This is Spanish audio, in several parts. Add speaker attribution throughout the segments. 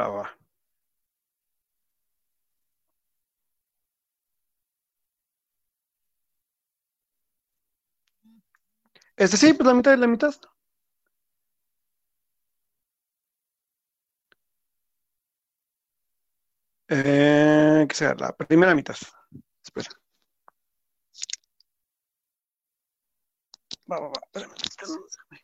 Speaker 1: Va, va. Este sí, pues la mitad de la mitad. Eh, que sea la primera mitad. Espera. Va, va, va. Espérame. espérame.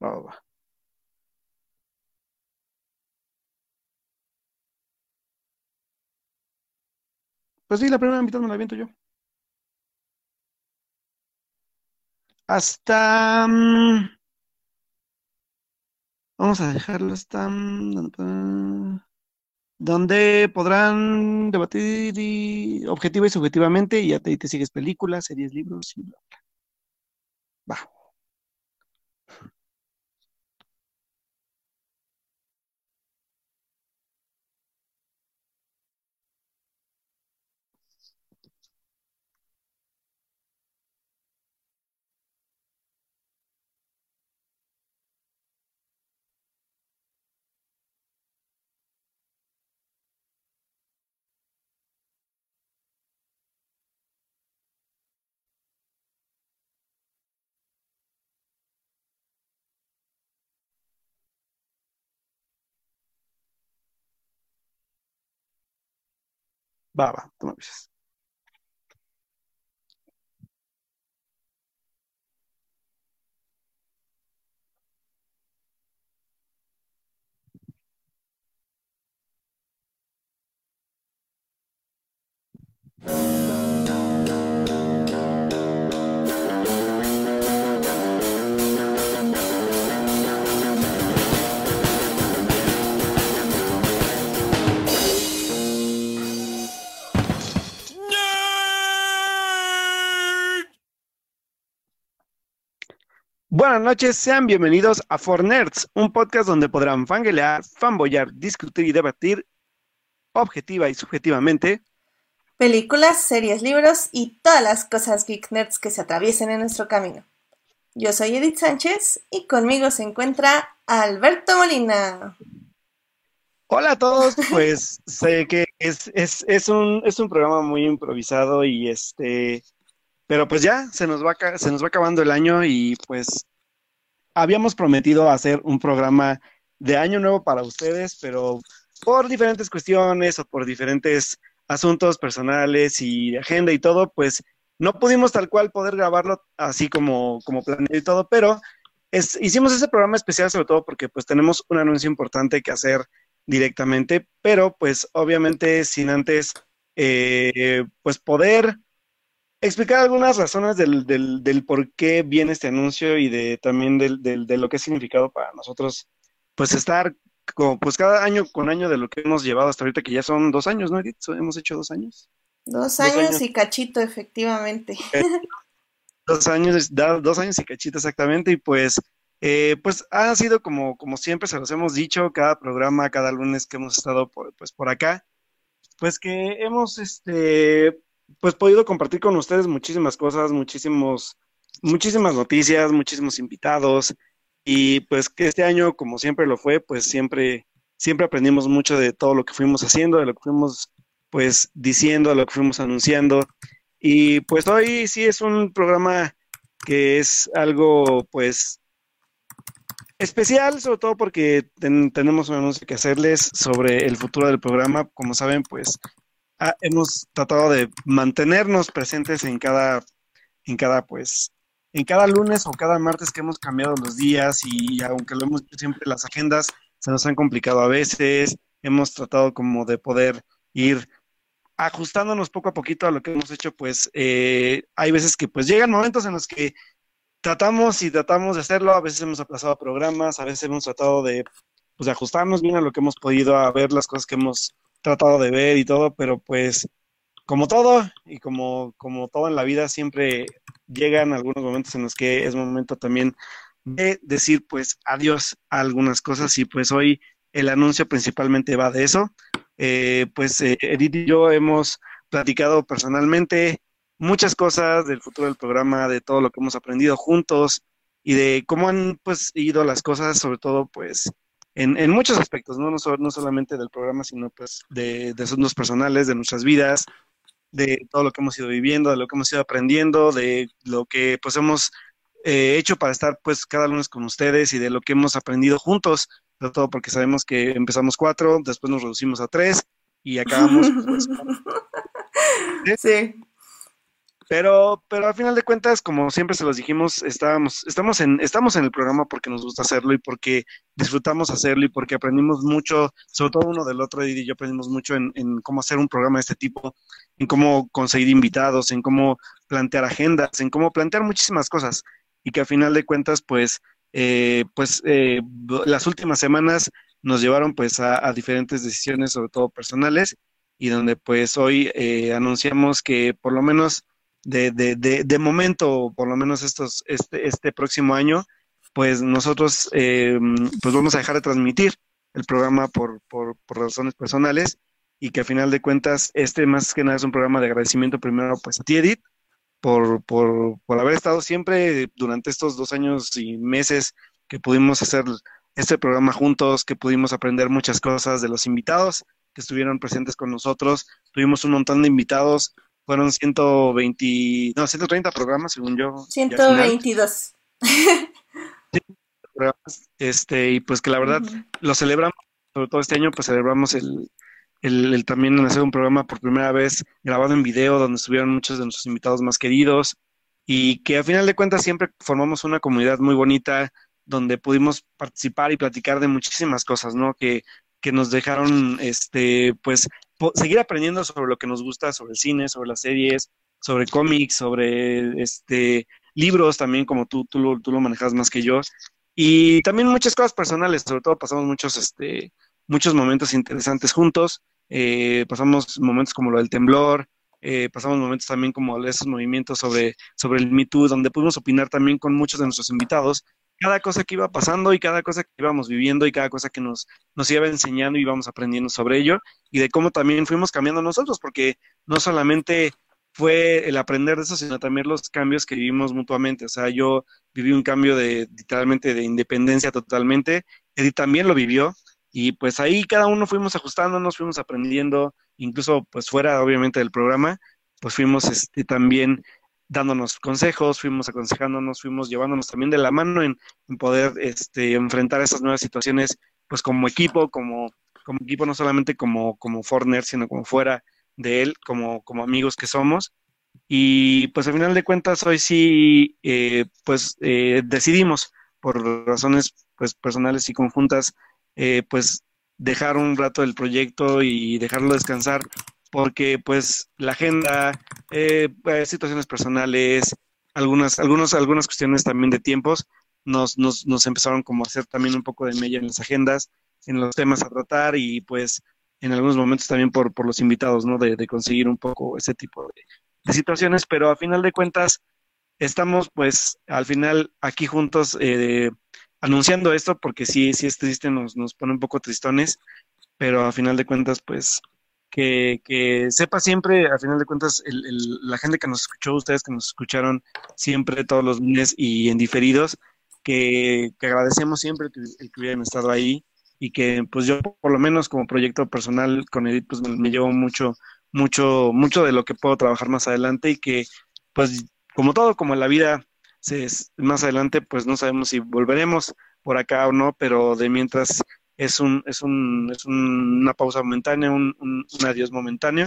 Speaker 1: Va. Pues sí, la primera mitad me la aviento yo. Hasta... mm, vamos a dejarlo hasta... mm, donde podrán debatir objetiva y subjetivamente y ya te, te sigues películas, series, libros y bla. Va. Va, va, tú me avisas. Buenas noches, sean bienvenidos a For Nerds, un podcast donde podrán fanguelear, fanboyar, discutir y debatir objetiva y subjetivamente.
Speaker 2: Películas, series, libros y todas las cosas geek nerds que se atraviesen en nuestro camino. Yo soy Edith Sánchez y conmigo se encuentra Alberto Molina.
Speaker 1: Hola a todos, pues sé que es, es, es un, es un programa muy improvisado y este, pero pues ya se nos va, se nos va acabando el año y pues habíamos prometido hacer un programa de año nuevo para ustedes, pero por diferentes cuestiones o por diferentes asuntos personales y agenda y todo, pues no pudimos tal cual poder grabarlo así como, como planeado y todo, pero hicimos ese programa especial sobre todo porque pues tenemos un anuncio importante que hacer directamente, pero pues obviamente sin antes eh, pues poder explicar algunas razones del, del, del por qué viene este anuncio y de también del, del, de lo que ha significado para nosotros pues estar como pues cada año con año de lo que hemos llevado hasta ahorita, que ya son dos años, ¿no, Edith? Hemos hecho dos años.
Speaker 2: Dos
Speaker 1: Dos
Speaker 2: años y cachito, efectivamente.
Speaker 1: Dos años, da- dos años y cachito exactamente, y pues, eh, pues ha sido como, como siempre se los hemos dicho, cada programa, cada lunes que hemos estado por, pues, por acá, pues que hemos, este, pues podido compartir con ustedes muchísimas cosas, muchísimos, muchísimas noticias, muchísimos invitados, y pues que este año, como siempre lo fue, pues siempre, siempre aprendimos mucho de todo lo que fuimos haciendo, de lo que fuimos, pues, diciendo, de lo que fuimos anunciando. Y pues hoy sí es un programa que es algo pues especial, sobre todo porque ten- tenemos un anuncio que hacerles sobre el futuro del programa. Como saben, pues ah, hemos tratado de mantenernos presentes en cada, en cada pues, en cada lunes o cada martes que hemos cambiado los días y aunque lo hemos hecho siempre las agendas se nos han complicado a veces, hemos tratado como de poder ir ajustándonos poco a poquito a lo que hemos hecho, pues eh, hay veces que pues llegan momentos en los que tratamos y tratamos de hacerlo, a veces hemos aplazado programas, a veces hemos tratado de, pues, de ajustarnos bien a lo que hemos podido, a ver las cosas que hemos tratado de ver y todo, pero pues como todo y como, como todo en la vida, siempre llegan algunos momentos en los que es momento también de decir pues adiós a algunas cosas y pues hoy el anuncio principalmente va de eso. Eh, pues eh, Edith y yo hemos platicado personalmente muchas cosas del futuro del programa, de todo lo que hemos aprendido juntos y de cómo han pues ido las cosas, sobre todo pues en, en muchos aspectos, ¿no? No, no, solamente del programa, sino pues de, de asuntos personales, de nuestras vidas, de todo lo que hemos ido viviendo, de lo que hemos ido aprendiendo, de lo que pues hemos eh, hecho para estar pues cada lunes con ustedes y de lo que hemos aprendido juntos, sobre todo porque sabemos que empezamos cuatro, después nos reducimos a tres y acabamos pues,
Speaker 2: Sí.
Speaker 1: Pero, pero al final de cuentas, como siempre se los dijimos, estábamos, estamos en, estamos en el programa porque nos gusta hacerlo y porque disfrutamos hacerlo y porque aprendimos mucho, sobre todo uno del otro, y yo aprendimos mucho en, en cómo hacer un programa de este tipo, en cómo conseguir invitados, en cómo plantear agendas, en cómo plantear muchísimas cosas. Y que al final de cuentas, pues, eh, pues eh, las últimas semanas nos llevaron pues a, a diferentes decisiones, sobre todo personales, y donde pues hoy eh, anunciamos que por lo menos de, de, de, de, momento, por lo menos estos, este, este próximo año, pues nosotros eh, pues vamos a dejar de transmitir el programa por, por, por, razones personales y que a final de cuentas este más que nada es un programa de agradecimiento primero pues a ti Edith por, por, por haber estado siempre durante estos dos años y meses que pudimos hacer este programa juntos, que pudimos aprender muchas cosas de los invitados que estuvieron presentes con nosotros. Tuvimos un montón de invitados, fueron 120, no, 130 programas, según yo.
Speaker 2: 122.
Speaker 1: Este, y pues que la verdad uh -huh. lo celebramos, sobre todo este año, pues celebramos el, el, el, también hacer un programa por primera vez grabado en video, donde estuvieron muchos de nuestros invitados más queridos, y que a final de cuentas siempre formamos una comunidad muy bonita, donde pudimos participar y platicar de muchísimas cosas, ¿no? Que, que nos dejaron, este, pues, seguir aprendiendo sobre lo que nos gusta, sobre el cine, sobre las series, sobre cómics, sobre este libros también, como tú, tú, lo, tú lo manejas más que yo. Y también muchas cosas personales, sobre todo pasamos muchos, este, muchos momentos interesantes juntos. Eh, pasamos momentos como lo del temblor, eh, pasamos momentos también como esos movimientos sobre, sobre el Me Too, donde pudimos opinar también con muchos de nuestros invitados cada cosa que iba pasando y cada cosa que íbamos viviendo y cada cosa que nos, nos iba enseñando y íbamos aprendiendo sobre ello y de cómo también fuimos cambiando nosotros, porque no solamente fue el aprender de eso, sino también los cambios que vivimos mutuamente. O sea, yo viví un cambio de literalmente de independencia totalmente, Edith también lo vivió y pues ahí cada uno fuimos ajustándonos, fuimos aprendiendo, incluso pues fuera obviamente del programa, pues fuimos este, también dándonos consejos, fuimos aconsejándonos, fuimos llevándonos también de la mano en, poder este, enfrentar esas nuevas situaciones, pues como equipo, como, como equipo, no solamente como, como Forner, sino como fuera de él, como, como amigos que somos. Y pues al final de cuentas hoy sí, eh, pues eh, decidimos por razones pues personales y conjuntas, eh, pues dejar un rato el proyecto y dejarlo descansar porque pues la agenda, eh, situaciones personales, algunas, algunos, algunas cuestiones también de tiempos, nos, nos, nos empezaron como a hacer también un poco de mella en las agendas, en los temas a tratar y pues en algunos momentos también por, por los invitados, ¿no? De, de conseguir un poco ese tipo de, situaciones, pero a final de cuentas estamos pues al final aquí juntos eh, anunciando esto porque sí, sí es triste, nos, nos pone un poco tristones, pero a final de cuentas pues que, sepa siempre, a final de cuentas, el, el, la gente que nos escuchó, ustedes que nos escucharon siempre todos los lunes y en diferidos, que, que agradecemos siempre que, el que hubieran estado ahí y que pues yo por lo menos como proyecto personal con Edith pues me, me llevo mucho, mucho, mucho de lo que puedo trabajar más adelante y que pues como todo, como en la vida, se, más adelante pues no sabemos si volveremos por acá o no, pero de mientras es, un, es, un, es un, una pausa momentánea, un, un, adiós momentáneo,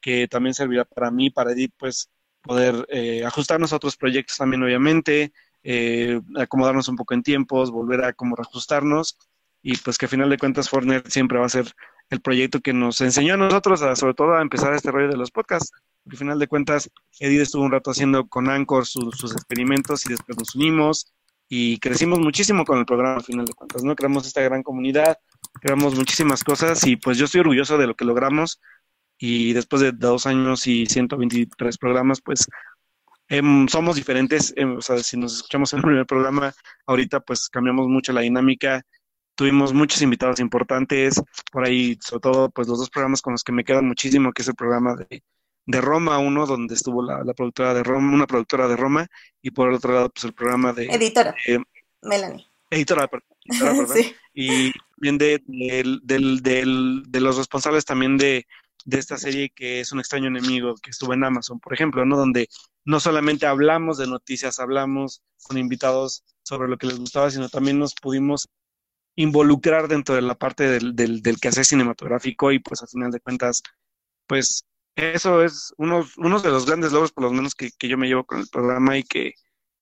Speaker 1: que también servirá para mí, para Edith, pues poder eh, ajustarnos a otros proyectos también, obviamente, eh, acomodarnos un poco en tiempos, volver a como reajustarnos y pues que a final de cuentas Fortner siempre va a ser el proyecto que nos enseñó a nosotros, a, sobre todo a empezar este rollo de los podcasts. Al final de cuentas, Edith estuvo un rato haciendo con Anchor sus, sus experimentos y después nos unimos, y crecimos muchísimo con el programa al final de cuentas, ¿no? Creamos esta gran comunidad, creamos muchísimas cosas y pues yo estoy orgulloso de lo que logramos y después de dos años y 123 programas, pues eh, somos diferentes, eh, o sea, si nos escuchamos en el primer programa, ahorita pues cambiamos mucho la dinámica, tuvimos muchos invitados importantes, por ahí sobre todo pues los dos programas con los que me quedan muchísimo, que es el programa de, de Roma, uno donde estuvo la, productora de Roma, una productora de Roma, y por otro lado, pues el programa de...
Speaker 2: Editora. Melanie.
Speaker 1: Editora, perdón. Y bien de, de los responsables también de, de esta serie que es un extraño enemigo que estuvo en Amazon, por ejemplo, ¿no? Donde no solamente hablamos de noticias, hablamos con invitados sobre lo que les gustaba, sino también nos pudimos involucrar dentro de la parte del, del, del quehacer cinematográfico y pues al final de cuentas, pues eso es uno, uno de los grandes logros, por lo menos que, que yo me llevo con el programa y que,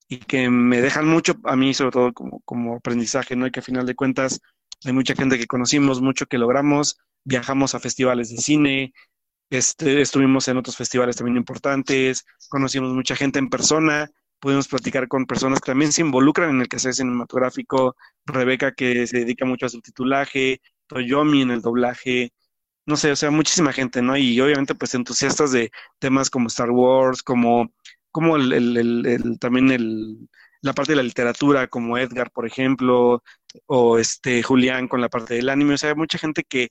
Speaker 1: y que me dejan mucho a mí, sobre todo como, como aprendizaje, ¿no? Y que al final de cuentas hay mucha gente que conocimos, mucho que logramos, viajamos a festivales de cine, este, estuvimos en otros festivales también importantes, conocimos mucha gente en persona, pudimos platicar con personas que también se involucran en el quehacer cinematográfico, Rebeca que se dedica mucho a su titulaje, Toyomi en el doblaje, no sé, o sea, muchísima gente, ¿no? Y obviamente pues entusiastas de temas como Star Wars, como, como el, también el, la parte de la literatura, como Edgar, por ejemplo, o este Julián con la parte del anime, o sea, mucha gente que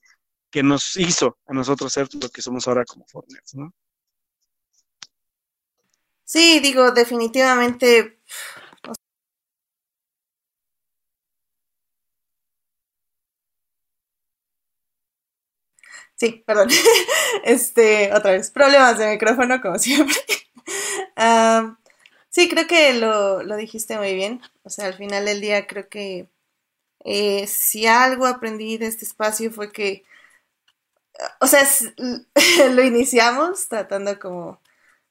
Speaker 1: que nos hizo a nosotros ser lo que somos ahora como Fortnite, ¿no?
Speaker 2: Sí, digo, definitivamente. Sí, perdón. Este, otra vez, problemas de micrófono, como siempre. sí, creo que lo, lo, dijiste muy bien. O sea, al final del día creo que eh, si algo aprendí de este espacio fue que o sea, lo iniciamos tratando como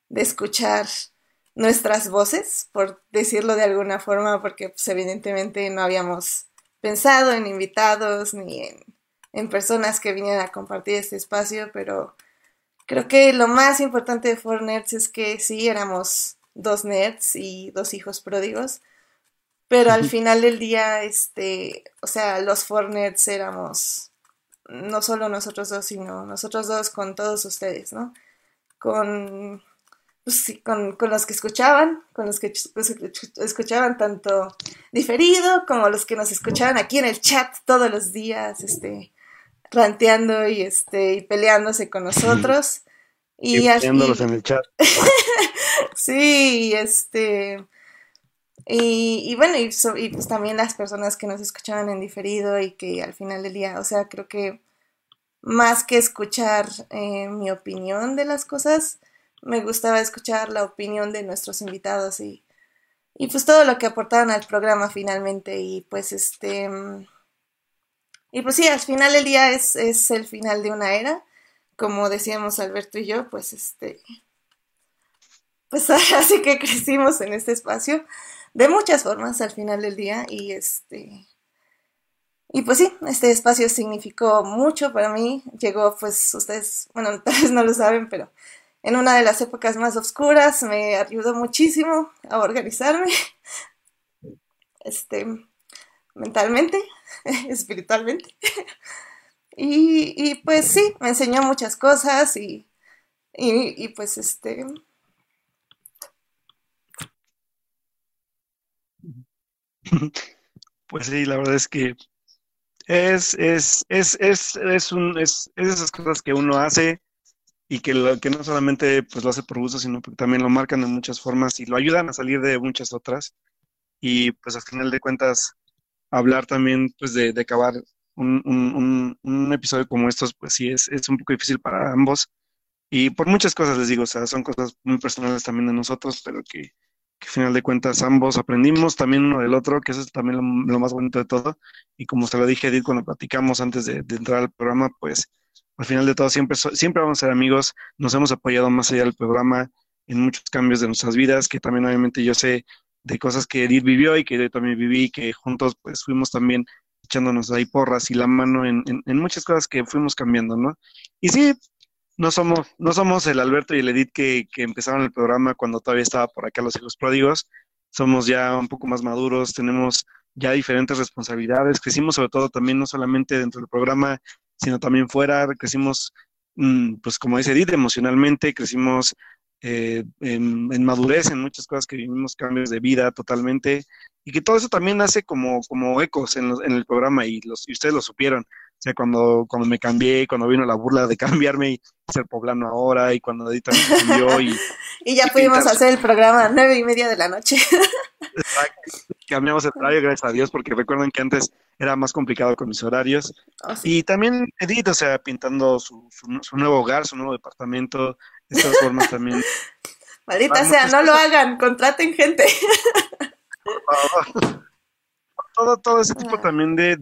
Speaker 2: de escuchar nuestras voces, por decirlo de alguna forma, porque pues, evidentemente no habíamos pensado en invitados ni en, en, personas que vinieran a compartir este espacio, pero creo que lo más importante de Four Nerds es que sí éramos dos nerds y dos hijos pródigos, pero al final del día, este, o sea, los Four Nerds éramos no solo nosotros dos, sino nosotros dos con todos ustedes, ¿no? Con, pues, con, con, los que escuchaban, con los que escuchaban tanto diferido como los que nos escuchaban aquí en el chat todos los días, este, ranteando y, este, y peleándose con nosotros.
Speaker 1: Y, y en el chat.
Speaker 2: sí, este... Y, y bueno, y, y, pues también las personas que nos escuchaban en diferido y que al final del día, o sea, creo que más que escuchar eh, mi opinión de las cosas, me gustaba escuchar la opinión de nuestros invitados y, y pues todo lo que aportaban al programa finalmente y pues este y pues sí al final del día es, es el final de una era como decíamos Alberto y yo pues este pues así que crecimos en este espacio de muchas formas al final del día y este y pues sí, este espacio significó mucho para mí. Llegó, pues ustedes, bueno, tal vez no lo saben, pero en una de las épocas más oscuras me ayudó muchísimo a organizarme, este, mentalmente, espiritualmente. Y, y, pues sí, me enseñó muchas cosas y, y, pues este,
Speaker 1: Pues sí, la verdad es que es, es, es, es, es, un, es, es esas cosas que uno hace y que, lo, que no solamente pues, lo hace por gusto, sino que también lo marcan de muchas formas y lo ayudan a salir de muchas otras. Y pues al final de cuentas, hablar también pues de, de acabar un, un, un, episodio como estos, pues sí, es, es un poco difícil para ambos. Y por muchas cosas les digo, o sea, son cosas muy personales también de nosotros, pero que, al final de cuentas ambos aprendimos también uno del otro, que eso es también lo, más bonito de todo. Y como se lo dije Edith cuando platicamos antes de, entrar al programa, pues al final de todo siempre, siempre vamos a ser amigos, nos hemos apoyado más allá del programa en muchos cambios de nuestras vidas, que también obviamente yo sé de cosas que Edith vivió y que yo también viví, que juntos pues fuimos también echándonos ahí porras y la mano en, en muchas cosas que fuimos cambiando, ¿no? Y sí, no somos, no somos el Alberto y el Edith que, que empezaron el programa cuando todavía estaba por acá los hijos pródigos. Somos ya un poco más maduros, tenemos ya diferentes responsabilidades. Crecimos sobre todo también no solamente dentro del programa, sino también fuera. Crecimos, mm, pues como dice Edith, emocionalmente, crecimos eh, en, madurez, en muchas cosas que vivimos cambios de vida totalmente. Y que todo eso también hace como, como ecos en, en el programa y, los, y ustedes lo supieron O sea, cuando, cuando me cambié, cuando vino la burla de cambiarme y ser poblano ahora, y cuando Edita me cambió y...
Speaker 2: y ya pudimos hacer el programa a nueve y media de la noche.
Speaker 1: Exacto. Cambiamos el horario, gracias a Dios, porque recuerden que antes era más complicado con mis horarios. Oh, y también Edith, o sea, pintando su, su, nuevo hogar, su nuevo departamento, de estas formas también.
Speaker 2: Maldita sea, no lo hagan, contraten gente.
Speaker 1: todo, todo ese tipo también de,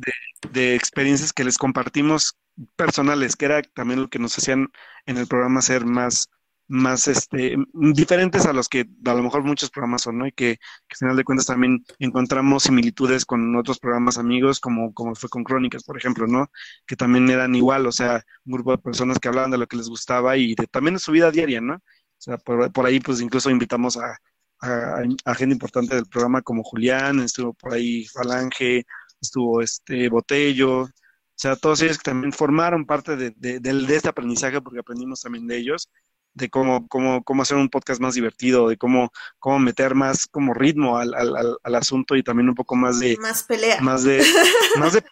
Speaker 1: de, experiencias que les compartimos personales, que era también lo que nos hacían en el programa ser más, más este, diferentes a los que a lo mejor muchos programas son, ¿no? Y que, al final de cuentas también encontramos similitudes con otros programas amigos, como, como fue con Crónicas, por ejemplo, ¿no? Que también eran igual, o sea, un grupo de personas que hablaban de lo que les gustaba y de, también de su vida diaria, ¿no? O sea, por, por ahí pues incluso invitamos a, a, gente importante del programa como Julián, estuvo por ahí Falange, estuvo este Botello, o sea, todos ellos que también formaron parte de, de, este aprendizaje porque aprendimos también de ellos, de cómo, cómo, cómo hacer un podcast más divertido, de cómo, cómo meter más como ritmo al, al, al asunto y también un poco más de...
Speaker 2: Más pelea.
Speaker 1: Más de... Más de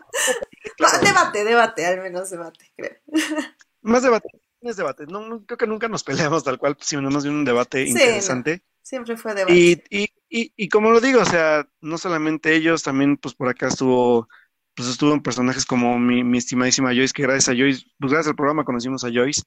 Speaker 2: debate, debate, al menos debate, creo.
Speaker 1: Más debate, es debate. No, creo que nunca nos peleamos tal cual, sino más bien un debate interesante.
Speaker 2: Siempre fue debate.
Speaker 1: Y, y, y, y, como lo digo, o sea, no solamente ellos, también pues por acá estuvo, pues estuvo en personajes como mi, mi estimadísima Joyce, que gracias a Joyce, pues gracias al programa conocimos a Joyce,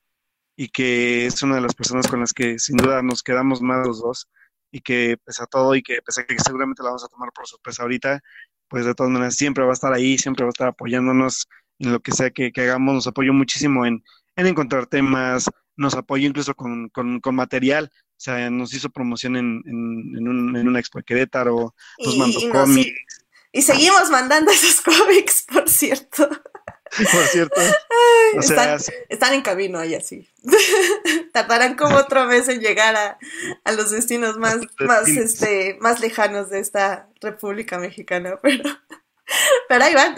Speaker 1: y que es una de las personas con las que sin duda nos quedamos más los dos, y que pese a todo, y que pese a que seguramente la vamos a tomar por sorpresa ahorita, pues de todas maneras siempre va a estar ahí, siempre va a estar apoyándonos en lo que sea que, que hagamos, nos apoyó muchísimo en, en encontrar temas, nos apoyó incluso con, con, con material, o sea, nos hizo promoción en, en, en, un, en una expo de Querétaro, nos mandó cómics.
Speaker 2: Y, seguimos mandando esos cómics, por cierto.
Speaker 1: Por cierto.
Speaker 2: o sea, están, en camino ahí así. Tardarán como otro mes en llegar a, a los destinos más, más, este, más lejanos de esta República Mexicana, pero, pero ahí van.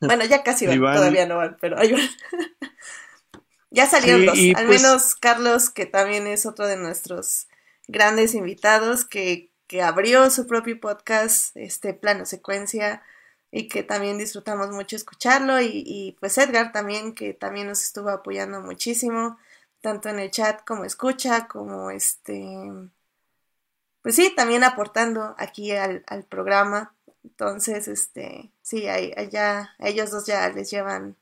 Speaker 2: Bueno, ya casi van, todavía no van, pero ahí van. Ya salieron dos, al pues menos Carlos, que también es otro de nuestros grandes invitados, que, que abrió su propio podcast, este plano secuencia, y que también disfrutamos mucho escucharlo, y, y pues Edgar también, que también nos estuvo apoyando muchísimo, tanto en el chat como escucha, como este, pues sí, también aportando aquí al, al programa. Entonces, este, sí, allá, ellos dos ya les llevan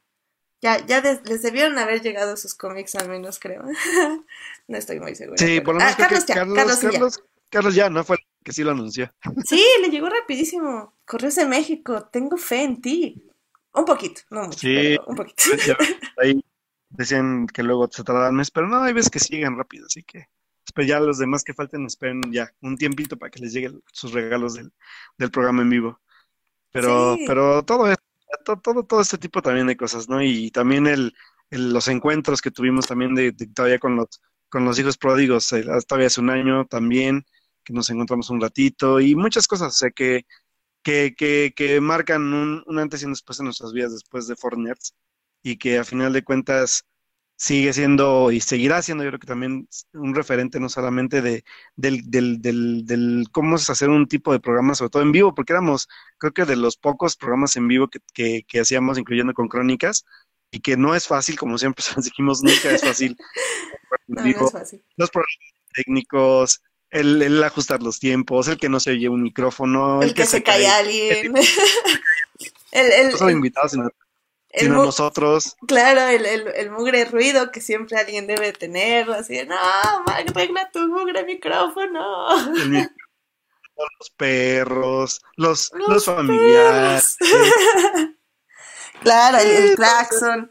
Speaker 2: ya, ya les debieron haber llegado sus cómics, al menos creo. no estoy muy segura.
Speaker 1: Sí, por lo menos ah, Carlos, ya, Carlos, Carlos, ya. ¿no? Fue el que sí lo anunció.
Speaker 2: sí, le llegó rapidísimo. Correos de México, tengo fe en ti. Un poquito, no mucho, sí, un poquito.
Speaker 1: ahí decían que luego se tardan mes, pero no, hay veces que siguen rápido, así que pues ya los demás que falten esperen ya un tiempito para que les lleguen sus regalos del, del programa en vivo. Pero, pero todo esto todo, todo, este tipo también de cosas, ¿no? Y también el, los encuentros que tuvimos también de, todavía con los, con los hijos pródigos, eh, todavía hace un año también, que nos encontramos un ratito y muchas cosas, o sea, que, que, que, que marcan un, un, antes y un después en nuestras vidas después de Fortnite y que a final de cuentas sigue siendo y seguirá siendo, yo creo que también un referente no solamente de, del, del, del, del cómo es hacer un tipo de programa, sobre todo en vivo, porque éramos, creo que de los pocos programas en vivo que, que, que hacíamos, incluyendo con crónicas, y que no es fácil, como siempre dijimos, nunca es fácil.
Speaker 2: no, es fácil.
Speaker 1: Los problemas técnicos, el, el, ajustar los tiempos, el que no se oye un micrófono,
Speaker 2: el, que, se, cae alguien. el, el,
Speaker 1: invitados, sino nosotros.
Speaker 2: Claro, el, el, el, mugre ruido que siempre alguien debe tener, así de, no, arregla tu mugre micrófono.
Speaker 1: los perros, los, los, familiares.
Speaker 2: claro, el, claxon.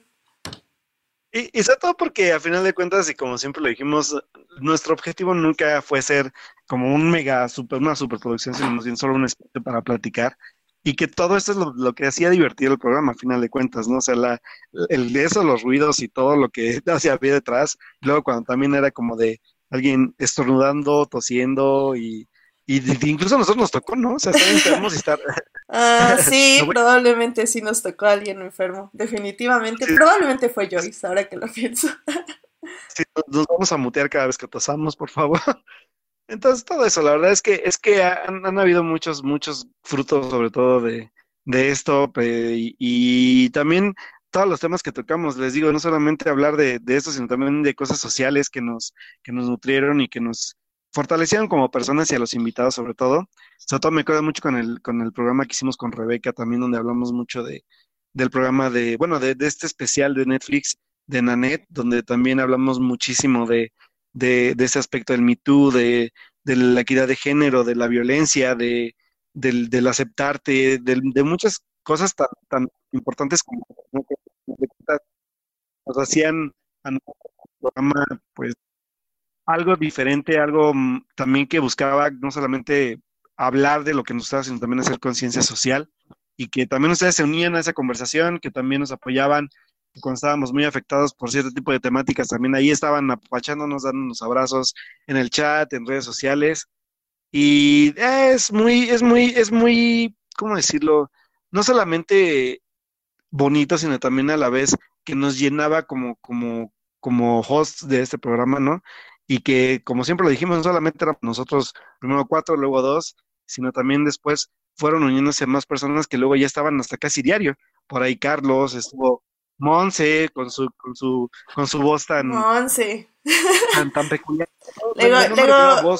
Speaker 1: Y, y sobre todo porque a final de cuentas, y como siempre lo dijimos, nuestro objetivo nunca fue ser como un mega, super, una superproducción, sino más bien solo un espacio para platicar y que todo esto es lo, que hacía divertido el programa, a final de cuentas, ¿no? O sea, la, el de eso, los ruidos y todo lo que hacía había detrás, luego cuando también era como de alguien estornudando, tosiendo y, y incluso a nosotros nos tocó, ¿no? O sea, estar enfermos y estar...
Speaker 2: Ah, sí, probablemente sí nos tocó a alguien enfermo, definitivamente. Probablemente fue Joyce, ahora que lo pienso.
Speaker 1: sí, nos vamos a mutear cada vez que tosamos, por favor. Entonces, todo eso, la verdad es que es que han, habido muchos, muchos frutos, sobre todo de, de esto y, también todos los temas que tocamos, les digo, no solamente hablar de, de esto, sino también de cosas sociales que nos, que nos nutrieron y que nos fortalecieron como personas y a los invitados sobre todo. Sobre todo me acuerdo mucho con el, con el programa que hicimos con Rebeca también, donde hablamos mucho de, del programa de, bueno, de, de este especial de Netflix de Nanette, donde también hablamos muchísimo de, de, de ese aspecto del Me Too, de, de la equidad de género, de la violencia, de, del, del aceptarte, de, muchas cosas tan, tan importantes como nos hacían a programa, pues algo diferente, algo mm, también que buscaba no solamente hablar de lo que nos estaba, sino también hacer conciencia social y que también ustedes se unían a esa conversación, que también nos apoyaban cuando estábamos muy afectados por cierto tipo de temáticas, también ahí estaban apachándonos, dándonos abrazos en el chat, en redes sociales. Y es muy, es muy, es muy, ¿cómo decirlo? No solamente bonito, sino también a la vez que nos llenaba como, como, como hosts de este programa, ¿no? Y que, como siempre lo dijimos, no solamente éramos nosotros, primero cuatro, luego dos, sino también después fueron uniéndose más personas que luego ya estaban hasta casi diario. Por ahí Carlos, estuvo Monse con su, con su, con su voz tan,
Speaker 2: Monse.
Speaker 1: tan, peculiar.
Speaker 2: luego,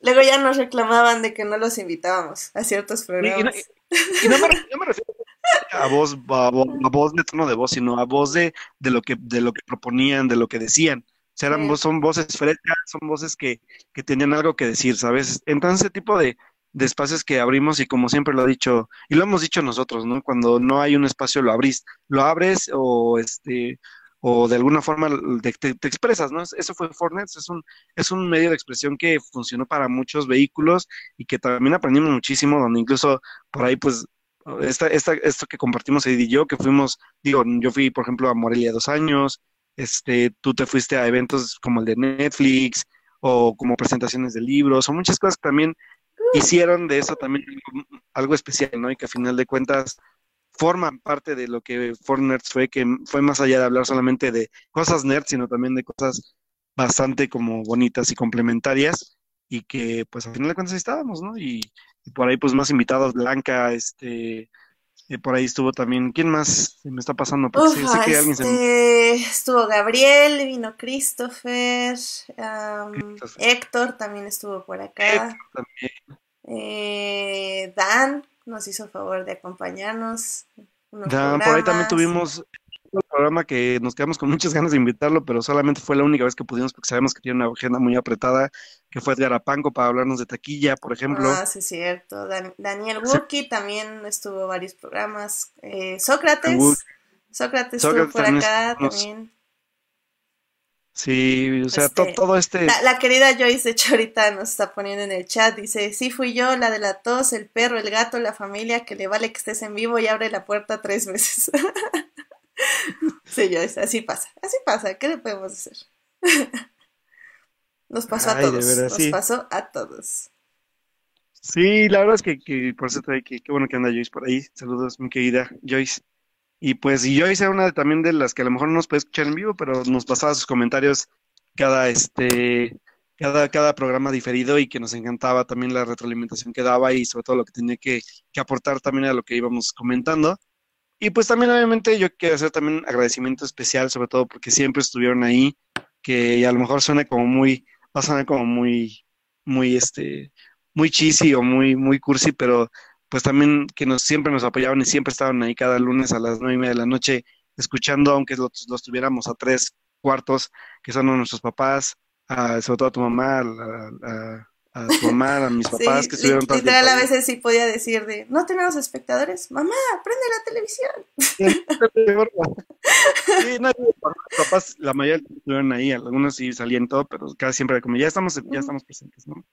Speaker 2: luego, ya nos reclamaban de que no los invitábamos a ciertos programas.
Speaker 1: Y, no, me, refiero a voz, a, voz de tono de voz, sino a voz de, de lo que, de lo que proponían, de lo que decían. Son voces frescas, son voces que, que tenían algo que decir, ¿sabes? Entonces, ese tipo de, de espacios que abrimos y como siempre lo ha dicho, y lo hemos dicho nosotros, ¿no? Cuando no hay un espacio lo abrís, lo abres o este o de alguna forma te, expresas, ¿no? Eso fue Fortnite, es un, es un medio de expresión que funcionó para muchos vehículos y que también aprendimos muchísimo, donde incluso por ahí, pues, esta, esta, esto que compartimos Eddie y yo, que fuimos, digo, yo fui, por ejemplo, a Morelia dos años, este, tú te fuiste a eventos como el de Netflix o como presentaciones de libros o muchas cosas que también hicieron de eso también algo especial, ¿no? Y que a final de cuentas forman parte de lo que Fortnite fue, que fue más allá de hablar solamente de cosas nerds, sino también de cosas bastante como bonitas y complementarias, y que pues al final de cuentas estábamos, ¿no? Y, por ahí pues más invitados, Blanca, este, eh, por ahí estuvo también, ¿quién más me está pasando?
Speaker 2: Porque sé, que alguien este, Estuvo Gabriel, vino Christopher, Héctor también estuvo por acá. También. Eh, Dan nos hizo favor de acompañarnos.
Speaker 1: Dan, por ahí también tuvimos un programa que nos quedamos con muchas ganas de invitarlo, pero solamente fue la única vez que pudimos porque sabemos que tiene una agenda muy apretada, que fue Edgar Apanco para hablarnos de taquilla, por ejemplo.
Speaker 2: Ah, sí, es cierto. Daniel Wookie también estuvo varios programas. Eh, Sócrates. Sócrates, estuvo por acá también.
Speaker 1: Sí, o sea, este, todo este...
Speaker 2: La, querida Joyce, de hecho, ahorita nos está poniendo en el chat, dice, sí fui yo, la de la tos, el perro, el gato, la familia, que le vale que estés en vivo y abre la puerta tres veces. sí, Joyce, así pasa, así pasa, ¿qué le podemos hacer? nos pasó a todos, nos pasó a todos.
Speaker 1: Sí, la verdad es que, que por eso que qué bueno que anda Joyce por ahí. Saludos, mi querida Joyce. Y pues, y yo hice una también de las que a lo mejor no nos puede escuchar en vivo, pero nos pasaba sus comentarios cada este cada, cada programa diferido y que nos encantaba también la retroalimentación que daba y sobre todo lo que tenía que, que aportar también a lo que íbamos comentando. Y pues también obviamente yo quiero hacer también agradecimiento especial, sobre todo porque siempre estuvieron ahí, que a lo mejor suena como muy, va a sonar como muy, muy este, muy cheesy o muy, muy cursi, pero pues también que nos siempre nos apoyaban y siempre estaban ahí cada lunes a las nueve y media de la noche escuchando, aunque los, los tuviéramos a tres cuartos, que son nuestros papás, sobre todo a tu mamá, a, tu mamá, a mis papás que estuvieron
Speaker 2: todo Literal, a veces sí podía decir de, no tenemos espectadores, mamá, prende la televisión.
Speaker 1: Sí, no, papás, la mayoría estuvieron ahí, algunos sí salían todo, pero casi siempre como ya estamos, ya estamos presentes, ¿no?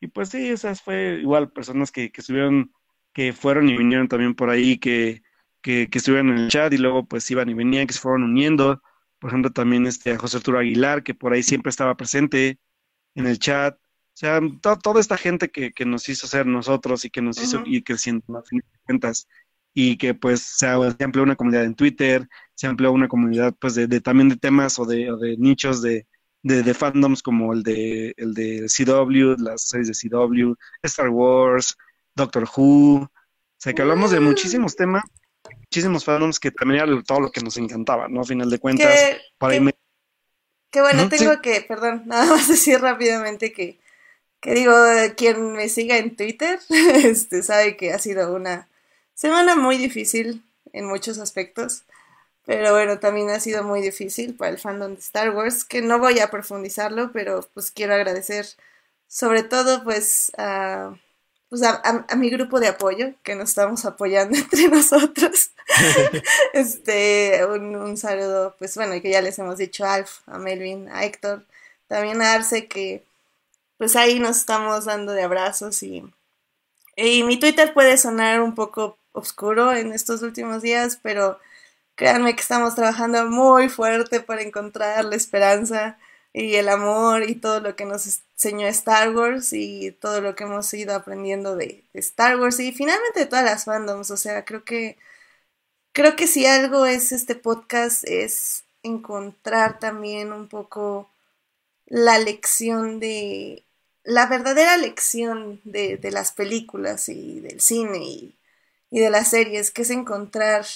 Speaker 1: Y pues sí, esas fue igual personas que, que estuvieron que fueron y vinieron también por ahí, que, que, estuvieron en el chat y luego pues iban y venían, que se fueron uniendo. Por ejemplo, también este José Arturo Aguilar, que por ahí siempre estaba presente en el chat. O sea, toda esta gente que, que, nos hizo ser nosotros y que nos hizo ir creciendo, a fin de cuentas. Y que pues se, amplió una comunidad en Twitter, se amplió una comunidad pues de, también de temas o de, de nichos de, de, de, fandoms como el de, el de CW, las series de CW, Star Wars, Doctor Who. O sea, que hablamos de muchísimos temas, muchísimos fandoms que también era todo lo que nos encantaba, ¿no? A final de cuentas, para
Speaker 2: Qué bueno, tengo que, perdón, nada más decir rápidamente que, que digo, quien me siga en Twitter, este, sabe que ha sido una semana muy difícil en muchos aspectos. Pero bueno, también ha sido muy difícil para el fandom de Star Wars, que no voy a profundizarlo, pero pues quiero agradecer sobre todo pues a, pues a, mi grupo de apoyo, que nos estamos apoyando entre nosotros. este, un, saludo, pues bueno, que ya les hemos dicho a Alf, a Melvin, a Héctor, también a Arce, que pues ahí nos estamos dando de abrazos y, y mi Twitter puede sonar un poco oscuro en estos últimos días, pero Créanme que estamos trabajando muy fuerte para encontrar la esperanza y el amor y todo lo que nos enseñó Star Wars y todo lo que hemos ido aprendiendo de, Star Wars y finalmente de todas las fandoms. O sea, creo que creo que si algo es este podcast es encontrar también un poco la lección de la verdadera lección de, las películas y del cine y, y de las series, que es encontrar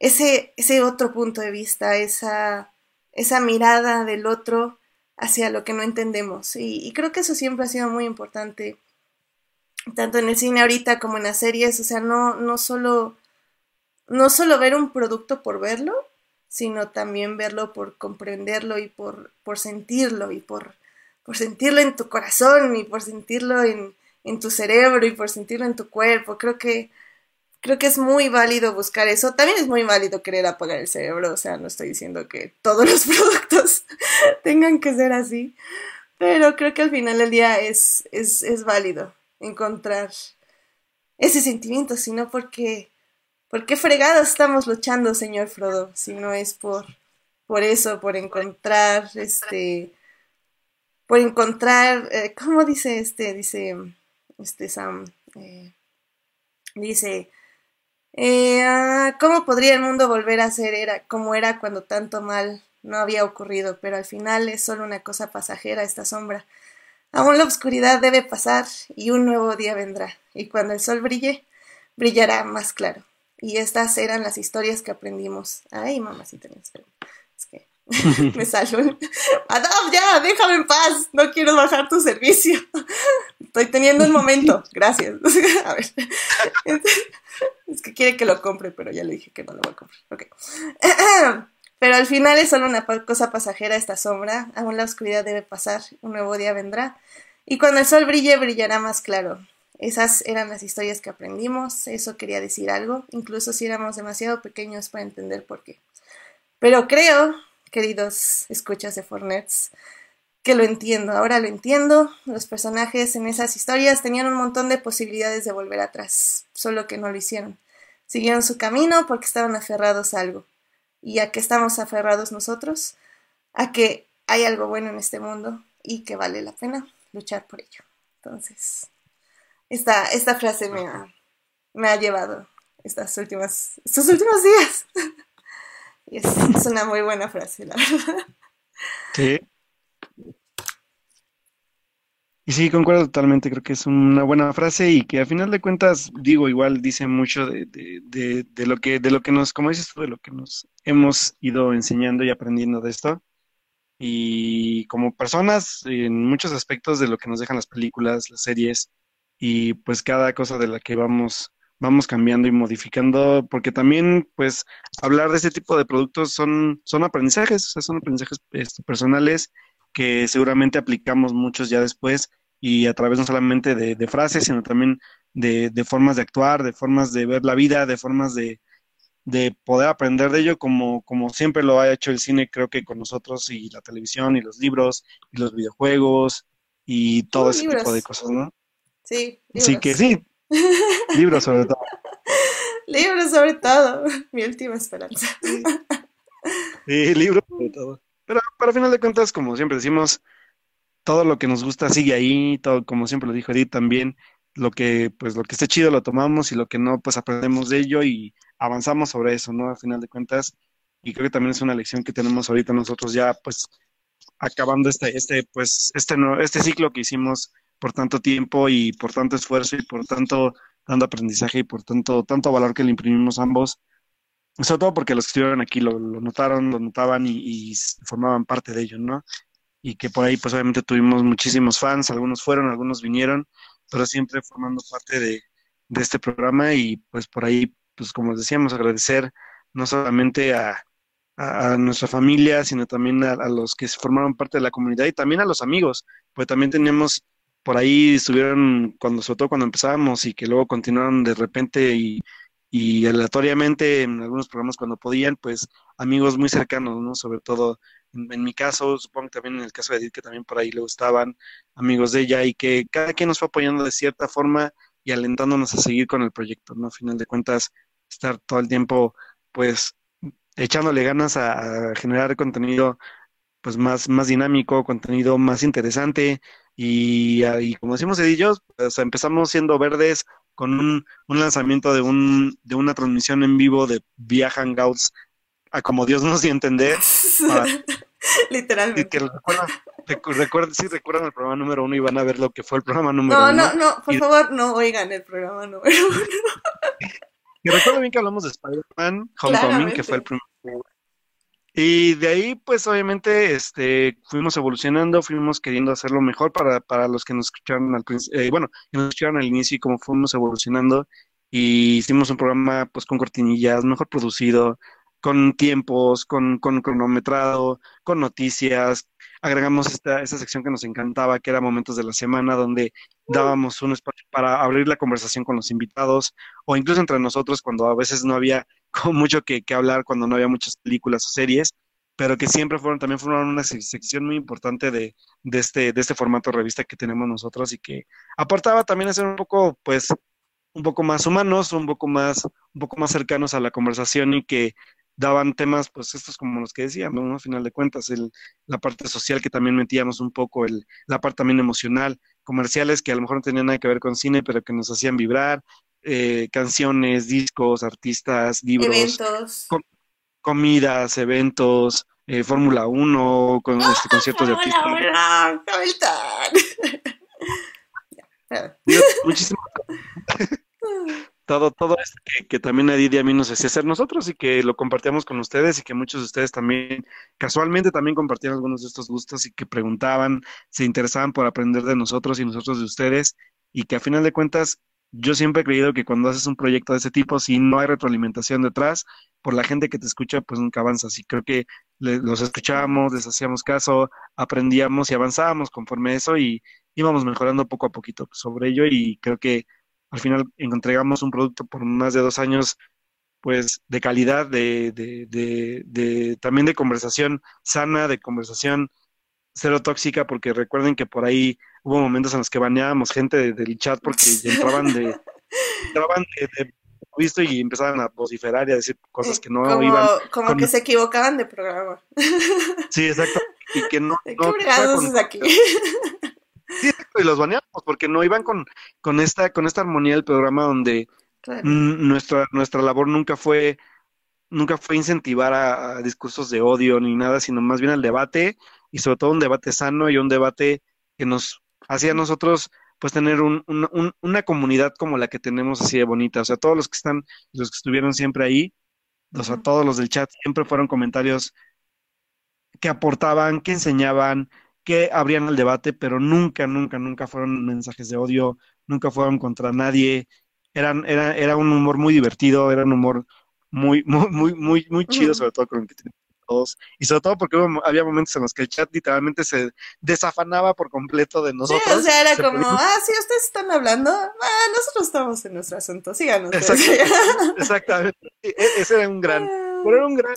Speaker 2: ese, ese otro punto de vista, esa, esa mirada del otro hacia lo que no entendemos. Y, creo que eso siempre ha sido muy importante, tanto en el cine ahorita como en las series, o sea, no, no, solo, no solo ver un producto por verlo, sino también verlo por comprenderlo y por, por sentirlo y por, por sentirlo en tu corazón y por sentirlo en, en tu cerebro y por sentirlo en tu cuerpo. Creo que creo que es muy válido buscar eso. También es muy válido querer apagar el cerebro, o sea, no estoy diciendo que todos los productos tengan que ser así, pero creo que al final del día es, es, es válido encontrar ese sentimiento, sino porque, ¿por qué fregados estamos luchando, señor Frodo? Si no es por, por eso, por encontrar, este, por encontrar, eh, ¿cómo dice este? Dice, este Sam, eh, dice, eh, ah, ¿Cómo podría el mundo volver a ser era, como era cuando tanto mal no había ocurrido? Pero al final es solo una cosa pasajera esta sombra. Aún la oscuridad debe pasar y un nuevo día vendrá. Y cuando el sol brille, brillará más claro. Y estas eran las historias que aprendimos. Ay, mamacita, es que me salió. Adam, ya, déjame en paz. No quiero bajar tu servicio. Estoy teniendo un momento. Gracias. A ver. Es que quiere que lo compre, pero ya le dije que no lo voy a comprar. Ok. Pero al final es solo una cosa pasajera esta sombra. Aún la oscuridad debe pasar. Un nuevo día vendrá. Y cuando el sol brille, brillará más claro. Esas eran las historias que aprendimos. Eso quería decir algo. Incluso si éramos demasiado pequeños para entender por qué. Pero creo queridos escuchas de Fornets, que lo entiendo, ahora lo entiendo. Los personajes en esas historias tenían un montón de posibilidades de volver atrás, solo que no lo hicieron. Siguieron su camino porque estaban aferrados a algo. ¿Y a qué estamos aferrados nosotros? A que hay algo bueno en este mundo y que vale la pena luchar por ello. Entonces, esta, esta frase me ha, me ha llevado estas últimas, estos últimos días. es, una muy buena frase, la verdad. Sí.
Speaker 1: Y sí, concuerdo totalmente, creo que es una buena frase y que a final de cuentas, digo, igual dice mucho de, de, de, lo que, de lo que nos, como dices tú, de lo que nos hemos ido enseñando y aprendiendo de esto. Y como personas, en muchos aspectos de lo que nos dejan las películas, las series, y pues cada cosa de la que vamos vamos cambiando y modificando, porque también, pues, hablar de este tipo de productos son, son aprendizajes, o sea, son aprendizajes este, personales que seguramente aplicamos muchos ya después y a través no solamente de, frases, sino también de, formas de actuar, de formas de ver la vida, de formas de, poder aprender de ello como, como siempre lo ha hecho el cine, creo que con nosotros, y la televisión, y los libros, y los videojuegos, y todo ese tipo de cosas, ¿no?
Speaker 2: Sí.
Speaker 1: Sí, que sí, Libros sobre todo.
Speaker 2: Libros sobre todo. Mi última esperanza.
Speaker 1: Sí, libros sobre todo. Pero para final de cuentas, como siempre decimos, todo lo que nos gusta sigue ahí, todo, como siempre lo dijo Edith también, lo que, pues lo que esté chido lo tomamos y lo que no, pues aprendemos de ello y avanzamos sobre eso, ¿no? A final de cuentas. Y creo que también es una lección que tenemos ahorita nosotros ya, pues, acabando este, este, pues, este, este ciclo que hicimos por tanto tiempo y por tanto esfuerzo y por tanto dando aprendizaje y por tanto, tanto valor que le imprimimos ambos. Sobre todo porque los que estuvieron aquí lo, notaron, lo notaban y, formaban parte de ello, ¿no? Y que por ahí, pues obviamente tuvimos muchísimos fans, algunos fueron, algunos vinieron, pero siempre formando parte de, de este programa y pues por ahí, pues como decíamos, agradecer no solamente a, a, nuestra familia, sino también a, los que formaron parte de la comunidad y también a los amigos, pues también teníamos por ahí estuvieron cuando, sobre todo cuando empezábamos y que luego continuaron de repente y, y aleatoriamente en algunos programas cuando podían, pues amigos muy cercanos, ¿no? Sobre todo en, mi caso, supongo que también en el caso de Edith, que también por ahí le gustaban, amigos de ella, y que cada quien nos fue apoyando de cierta forma y alentándonos a seguir con el proyecto, ¿no? A final de cuentas, estar todo el tiempo, pues, echándole ganas a, generar contenido pues más, más dinámico, contenido más interesante y, y como decimos Edillos, pues empezamos siendo verdes con un, un, lanzamiento de, un, de una transmisión en vivo de Via Hangouts a como Dios nos dio a entender.
Speaker 2: Literalmente.
Speaker 1: Que recuerdan, sí, recuerdan el programa número uno y van a ver lo que fue el programa número uno.
Speaker 2: No, no, no, por favor, no oigan el programa número uno.
Speaker 1: Y recuerdo bien que hablamos de Spider-Man Homecoming, que fue el primer. Y de ahí, pues obviamente, este, fuimos evolucionando, fuimos queriendo hacerlo mejor para, para los que nos escucharon al eh, bueno, que nos escucharon al inicio y como fuimos evolucionando. Y hicimos un programa pues con cortinillas, mejor producido, con tiempos, con, con cronometrado, con noticias. Agregamos esta, esta sección que nos encantaba, que era Momentos de la Semana, donde dábamos un espacio para abrir la conversación con los invitados o incluso entre nosotros cuando a veces no había mucho que, hablar, cuando no había muchas películas o series, pero que siempre fueron, también fueron una sección muy importante de, de, este, de este formato de revista que tenemos nosotros y que aportaba también a ser un poco, pues, un poco más humanos, un poco más, un poco más cercanos a la conversación y que daban temas, pues estos como los que decíamos, ¿no? A final de cuentas, el, la parte social que también metíamos un poco, el, la parte también emocional, comerciales que a lo mejor no tenían nada que ver con cine, pero que nos hacían vibrar, eh, canciones, discos, artistas, libros,
Speaker 2: eventos.
Speaker 1: comidas, eventos, eh, Fórmula 1, con este, conciertos de artistas. Muchísimas todo, todo esto que, también a Didi a mí nos hacía hacer nosotros y que lo compartíamos con ustedes y que muchos de ustedes también casualmente también compartían algunos de estos gustos y que preguntaban, se interesaban por aprender de nosotros y nosotros de ustedes y que a final de cuentas yo siempre he creído que cuando haces un proyecto de ese tipo, si no hay retroalimentación detrás, por la gente que te escucha, pues nunca avanzas. Y creo que los escuchábamos, les hacíamos caso, aprendíamos y avanzábamos conforme a eso y íbamos mejorando poco a poquito sobre ello y creo que al final entregamos un producto por más de dos años, pues de calidad, de, de, de, también de conversación sana, de conversación cero tóxica, porque recuerden que por ahí hubo momentos en los que baneábamos gente del chat porque entraban de, entraban de, visto y empezaban a vociferar y a decir cosas que no iban.
Speaker 2: Como que se equivocaban de programa.
Speaker 1: Sí, exacto. Y que no.
Speaker 2: ¿Qué no, aquí?
Speaker 1: Sí, y los baneamos porque no iban con, con esta, con esta armonía del programa donde nuestra, nuestra labor nunca fue, nunca fue incentivar a, discursos de odio ni nada, sino más bien al debate y sobre todo un debate sano y un debate que nos hacía a nosotros pues tener un, una comunidad como la que tenemos así de bonita. O sea, todos los que están, los que estuvieron siempre ahí, o sea, todos los del chat siempre fueron comentarios que aportaban, que enseñaban, que abrían el debate, pero nunca, nunca, nunca fueron mensajes de odio, nunca fueron contra nadie. Eran, era, era un humor muy divertido, era un humor muy, muy, muy, muy, muy chido, sobre todo con el que todos. Y sobre todo porque había momentos en los que el chat literalmente se desafanaba por completo de nosotros.
Speaker 2: Sí, o sea, era como, ah, sí, ustedes están hablando, ah, nosotros estamos en nuestro asunto, síganos.
Speaker 1: Exactamente, e, ese era un gran, pero era un gran,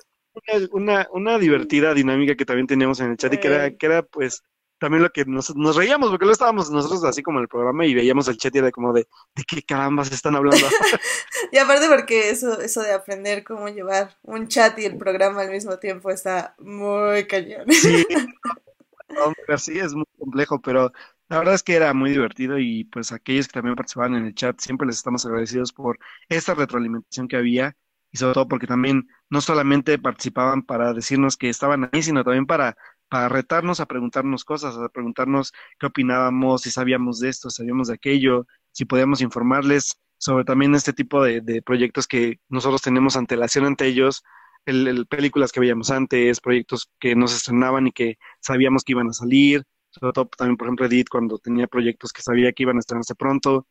Speaker 1: una, una, divertida dinámica que también teníamos en el chat y que era, que era pues también lo que nos, nos reíamos, porque lo estábamos nosotros así como en el programa y veíamos el chat y era como de, ¿de qué carambas están hablando?
Speaker 2: y aparte porque eso, eso de aprender cómo llevar un chat y el programa al mismo tiempo está muy cañón.
Speaker 1: sí, sí, es muy complejo, pero la verdad es que era muy divertido y pues aquellos que también participaban en el chat, siempre les estamos agradecidos por esta retroalimentación que había y sobre todo porque también no solamente participaban para decirnos que estaban ahí, sino también para, para retarnos a preguntarnos cosas, a preguntarnos qué opinábamos, si sabíamos de esto, sabíamos de aquello, si podíamos informarles sobre también este tipo de, proyectos que nosotros tenemos antelación ante ellos, el, películas que veíamos antes, proyectos que nos estrenaban y que sabíamos que iban a salir, sobre todo también, por ejemplo, Edith cuando tenía proyectos que sabía que iban a estrenarse pronto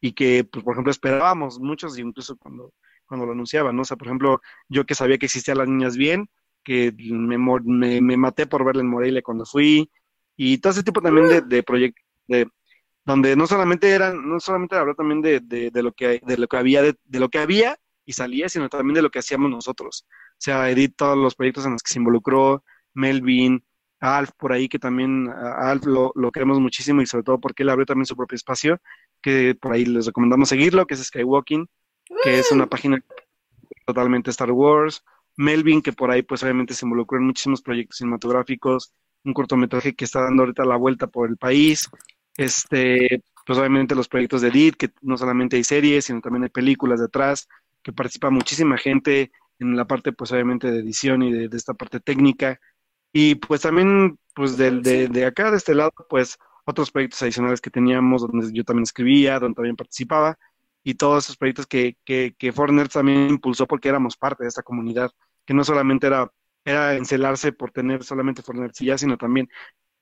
Speaker 1: y que, pues, por ejemplo, esperábamos muchos, incluso cuando, cuando lo anunciaban, ¿no? O sea, por ejemplo, yo que sabía que existía Las Niñas Bien, que me, me, me maté por verla en Morelia cuando fui, y todo ese tipo también de, de proyectos, de, donde no solamente eran, no solamente habló también de, de, de, lo que de lo que había, de, lo que había y salía, sino también de lo que hacíamos nosotros. O sea, Edith, todos los proyectos en los que se involucró, Melvin, Alf por ahí, que también a Alf lo, lo, queremos muchísimo y sobre todo porque él abrió también su propio espacio, que por ahí les recomendamos seguirlo, que es Skywalking, que es una página totalmente Star Wars. Melvin, que por ahí pues obviamente se involucró en muchísimos proyectos cinematográficos, un cortometraje que está dando ahorita la vuelta por el país. Este, pues obviamente los proyectos de Edith, que no solamente hay series, sino también hay películas detrás, que participa muchísima gente en la parte, pues obviamente de edición y de, esta parte técnica. Y pues también, pues de, de, de, acá, de este lado, pues otros proyectos adicionales que teníamos, donde yo también escribía, donde también participaba, y todos esos proyectos que, que, que también impulsó porque éramos parte de esta comunidad, que no solamente era, era encelarse por tener solamente Fortnite ya, sino también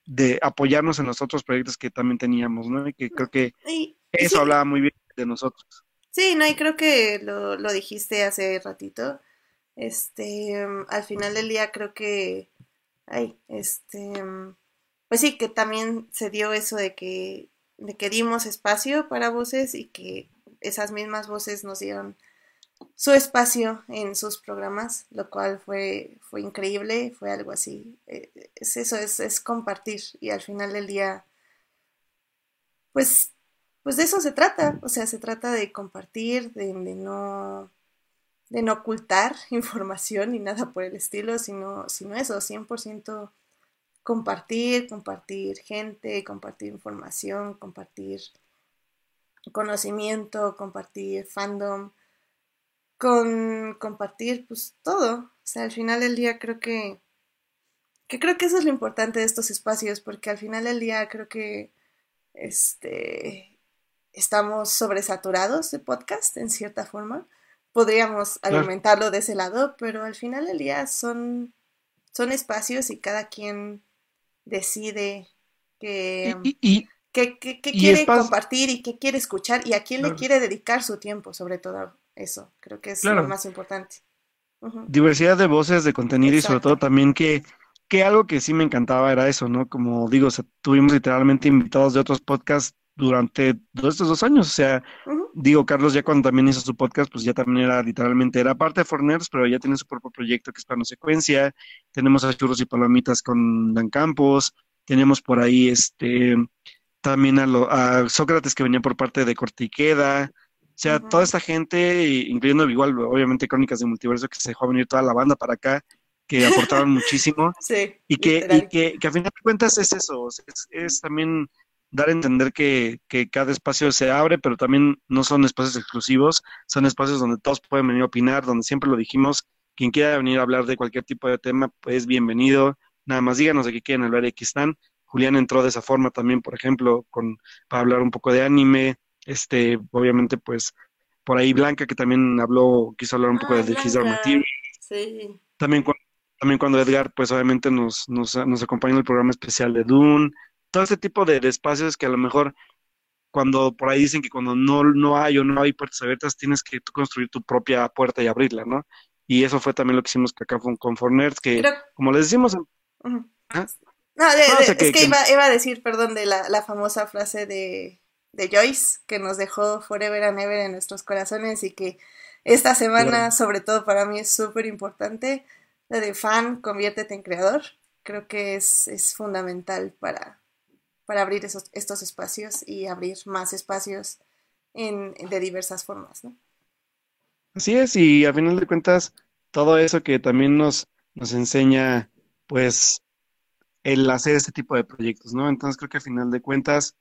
Speaker 1: de apoyarnos en los otros proyectos que también teníamos, ¿no? Y que creo que eso hablaba muy bien de nosotros.
Speaker 2: Sí, no, y creo que lo, lo dijiste hace ratito. Este, al final del día creo que, ay, este, pues sí, que también se dio eso de que, de que dimos espacio para voces y que esas mismas voces nos dieron su espacio en sus programas, lo cual fue, fue increíble, fue algo así. Eh, es eso, es, es, compartir y al final del día, pues, pues de eso se trata, o sea, se trata de compartir, de, no de no ocultar información ni nada por el estilo, sino, sino eso, 100% compartir, compartir gente, compartir información, compartir conocimiento, compartir fandom, con compartir pues todo. O sea, al final del día creo que, que creo que eso es lo importante de estos espacios, porque al final del día creo que este estamos sobresaturados de podcast en cierta forma. Podríamos alimentarlo de ese lado, pero al final del día son, son espacios y cada quien decide que, que, quiere compartir y qué quiere escuchar y a quién le quiere dedicar su tiempo, sobre todo eso. Creo que es lo más importante.
Speaker 1: Diversidad de voces, de contenido y sobre todo también que, que algo que sí me encantaba era eso, ¿no? Como digo, tuvimos literalmente invitados de otros podcasts durante todos estos dos años. O sea, digo, Carlos ya cuando también hizo su podcast, pues ya también era literalmente, era parte de Forners, pero ya tiene su propio proyecto que es Plano Secuencia. Tenemos a Churros y Palomitas con Dan Campos. Tenemos por ahí este también a, lo, a Sócrates que venía por parte de Cortiqueda. O sea, toda esta gente, incluyendo igual, obviamente, Crónicas de Multiverso, que se dejó venir toda la banda para acá, que aportaron muchísimo.
Speaker 2: Sí,
Speaker 1: y que, y que, que, a final de cuentas es eso, es, también dar a entender que, que, cada espacio se abre, pero también no son espacios exclusivos, son espacios donde todos pueden venir a opinar, donde siempre lo dijimos, quien quiera venir a hablar de cualquier tipo de tema, pues bienvenido. Nada más díganos de qué quieren hablar y aquí están. Julián entró de esa forma también, por ejemplo, con, para hablar un poco de anime, este, obviamente, pues, por ahí Blanca, que también habló, quiso hablar un poco de His Material.
Speaker 2: Sí.
Speaker 1: También, también cuando Edgar, pues, obviamente nos, nos, nos acompañó en el programa especial de Dune. Todo este tipo de, espacios que a lo mejor cuando por ahí dicen que cuando no, no hay o no hay puertas abiertas, tienes que construir tu propia puerta y abrirla, ¿no? Y eso fue también lo que hicimos acá con, con Forners, que como les decimos...
Speaker 2: No, es que, iba, iba, a decir, perdón, de la, la famosa frase de, de, Joyce, que nos dejó forever and ever en nuestros corazones y que esta semana, sobre todo para mí, es súper importante. La de fan, conviértete en creador. Creo que es, es fundamental para, para abrir esos, estos espacios y abrir más espacios en, de diversas formas, ¿no?
Speaker 1: Así es, y a final de cuentas, todo eso que también nos, nos enseña, pues, el hacer este tipo de proyectos, ¿no? Entonces creo que al final de cuentas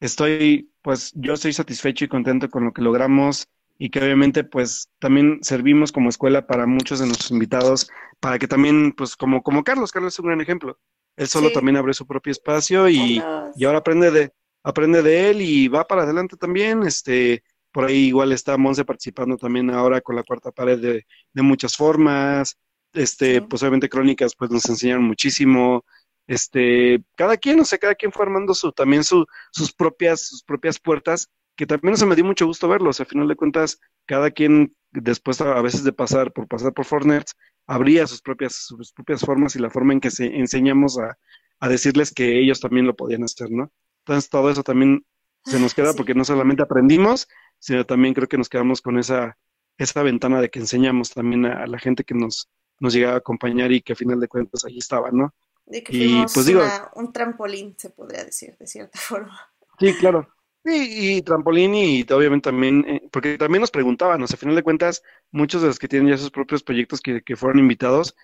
Speaker 1: estoy, pues yo estoy satisfecho y contento con lo que logramos y que obviamente pues también servimos como escuela para muchos de nuestros invitados, para que también, pues como, como Carlos, Carlos es un gran ejemplo. Él solo también abre su propio espacio y, y, ahora aprende de, aprende de él y va para adelante también, este, por ahí igual está Monse participando también ahora con la cuarta pared de, de muchas formas, este, pues obviamente Crónicas pues nos enseñaron muchísimo, este, cada quien, o sea, cada quien fue armando su, también su, sus propias, sus propias puertas, que también se me dio mucho gusto verlos, a final de cuentas, cada quien después a veces de pasar por pasar por Fortnite, abría sus propias, sus propias formas y la forma en que se enseñamos a, a decirles que ellos también lo podían hacer, ¿no? Entonces todo eso también se nos queda porque no solamente aprendimos, sino también creo que nos quedamos con esa, esa ventana de que enseñamos también a, la gente que nos, nos llegaba a acompañar y que a final de cuentas ahí estaba, ¿no?
Speaker 2: De que y, pues digo, un trampolín, se podría decir, de cierta forma.
Speaker 1: Sí, claro. Y, trampolín y obviamente también, eh, porque también nos preguntaban, o sea, a final de cuentas, muchos de los que tienen ya sus propios proyectos que, que fueron invitados,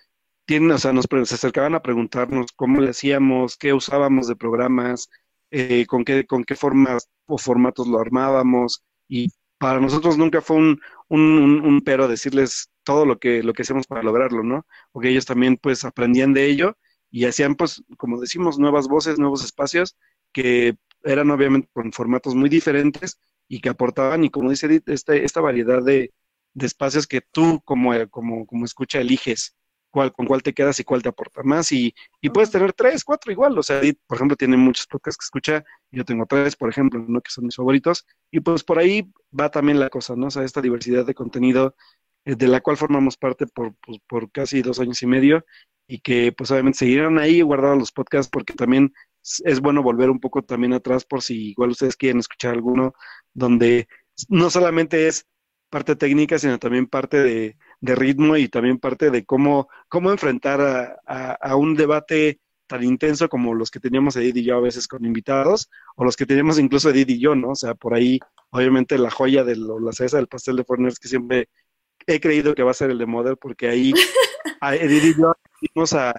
Speaker 1: tienen, o sea, nos se acercaban a preguntarnos cómo le hacíamos, qué usábamos de programas, eh, con qué, con qué formas o formatos lo armábamos, y para nosotros nunca fue un, un, un, pero decirles todo lo que, lo que hacemos para lograrlo, ¿no? Porque ellos también pues aprendían de ello y hacían pues, como decimos, nuevas voces, nuevos espacios que eran obviamente con formatos muy diferentes y que aportaban, y como dice Edith, este, esta variedad de, de espacios que tú como, como, como escucha eliges cuál, con cuál te quedas y cuál te aporta más. Y, y puedes tener tres, cuatro igual. O sea, Edith, por ejemplo, tiene muchos podcasts que escucha, yo tengo tres, por ejemplo, ¿no? que son mis favoritos. Y pues por ahí va también la cosa, ¿no? O sea, esta diversidad de contenido eh, de la cual formamos parte por, pues, por casi dos años y medio y que pues obviamente seguirán ahí guardados los podcasts porque también es bueno volver un poco también atrás por si igual ustedes quieren escuchar alguno donde no solamente es parte técnica, sino también parte de, ritmo y también parte de cómo, cómo enfrentar a, un debate tan intenso como los que teníamos Edith y yo a veces con invitados, o los que teníamos incluso Edith y yo, ¿no? O sea, por ahí, obviamente, la joya de la cesa del pastel de Forners que siempre he creído que va a ser el de Model, porque ahí Edith y yo vamos a,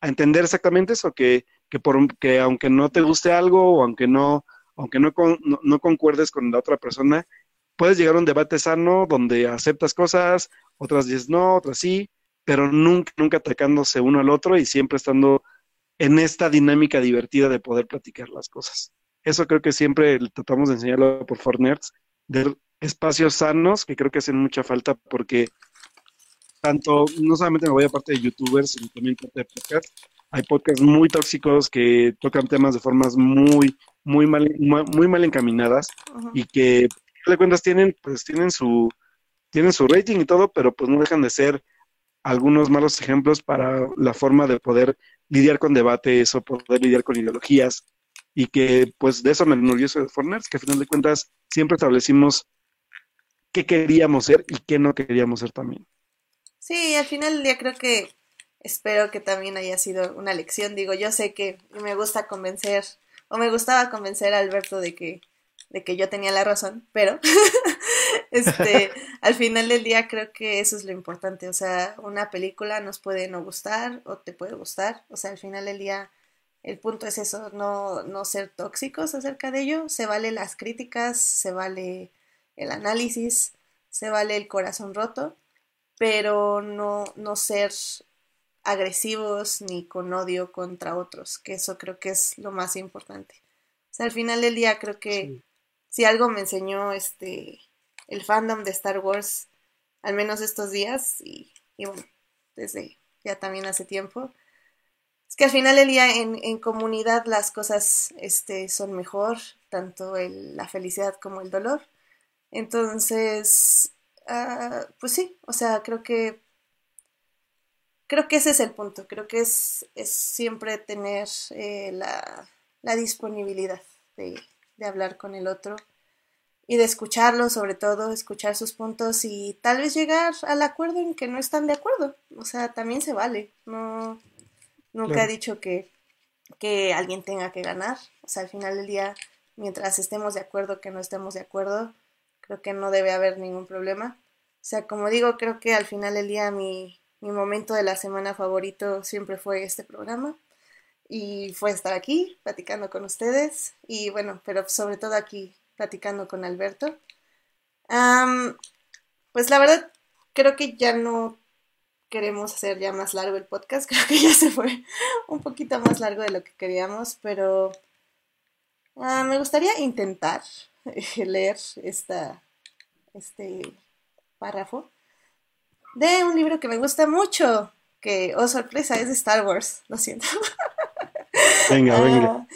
Speaker 1: a entender exactamente eso, que que, por, que aunque no te guste algo o aunque no, aunque no, no, concuerdes con la otra persona, puedes llegar a un debate sano donde aceptas cosas, otras dices no, otras sí, pero nunca, nunca atacándose uno al otro y siempre estando en esta dinámica divertida de poder platicar las cosas. Eso creo que siempre tratamos de enseñarlo por Fortnerds, de espacios sanos que creo que hacen mucha falta porque tanto, no solamente me voy a parte de youtubers, sino también parte de podcast, hay podcasts muy tóxicos que tocan temas de formas muy, muy mal, muy mal encaminadas y que, de cuentas, tienen, pues, tienen su, tienen su rating y todo, pero pues no dejan de ser algunos malos ejemplos para la forma de poder lidiar con debates o poder lidiar con ideologías y que pues de eso me enorgullece de Forners, que al final de cuentas siempre establecimos qué queríamos ser y qué no queríamos ser también.
Speaker 2: Sí, al final ya creo que espero que también haya sido una lección. Digo, yo sé que me gusta convencer, o me gustaba convencer a Alberto de que, de que yo tenía la razón, pero este, al final del día creo que eso es lo importante. O sea, una película nos puede no gustar o te puede gustar. O sea, al final del día el punto es eso, no, no ser tóxicos acerca de ello. Se vale las críticas, se vale el análisis, se vale el corazón roto, pero no, no ser agresivos ni con odio contra otros, que eso creo que es lo más importante. O sea, al final del día creo que si algo me enseñó este el fandom de Star Wars, al menos estos días, y, bueno, desde ya también hace tiempo, es que al final del día en, en comunidad las cosas este, son mejor, tanto el, la felicidad como el dolor. Entonces, ah, pues sí, o sea, creo que creo que ese es el punto, creo que es, es siempre tener eh, la, la, disponibilidad de, de, hablar con el otro y de escucharlo, sobre todo, escuchar sus puntos y tal vez llegar al acuerdo en que no están de acuerdo. O sea, también se vale. No, nunca he dicho que, que alguien tenga que ganar. O sea, al final del día, mientras estemos de acuerdo, que no estemos de acuerdo, creo que no debe haber ningún problema. O sea, como digo, creo que al final del día mi, mi momento de la semana favorito siempre fue este programa y fue estar aquí platicando con ustedes y bueno, pero sobre todo aquí platicando con Alberto. pues la verdad, creo que ya no queremos hacer ya más largo el podcast, creo que ya se fue un poquito más largo de lo que queríamos, pero ah, me gustaría intentar leer esta, este párrafo de un libro que me gusta mucho, que, oh sorpresa, es de Star Wars, lo siento.
Speaker 1: Venga, venga. Uh,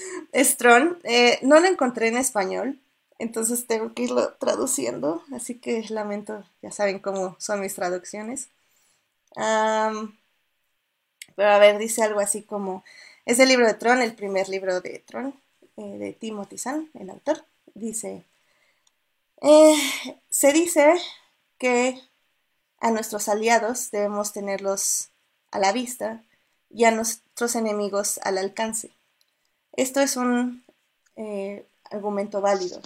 Speaker 2: eh, no lo encontré en español, entonces tengo que irlo traduciendo, así que lamento, ya saben cómo son mis traducciones. pero a ver, dice algo así como, es el libro de Tron, el primer libro de Tron, eh, de Timothy Zahn, el autor. Dice, eh, se dice que a nuestros aliados debemos tenerlos a la vista y a nuestros enemigos al alcance. Esto es un eh, argumento válido.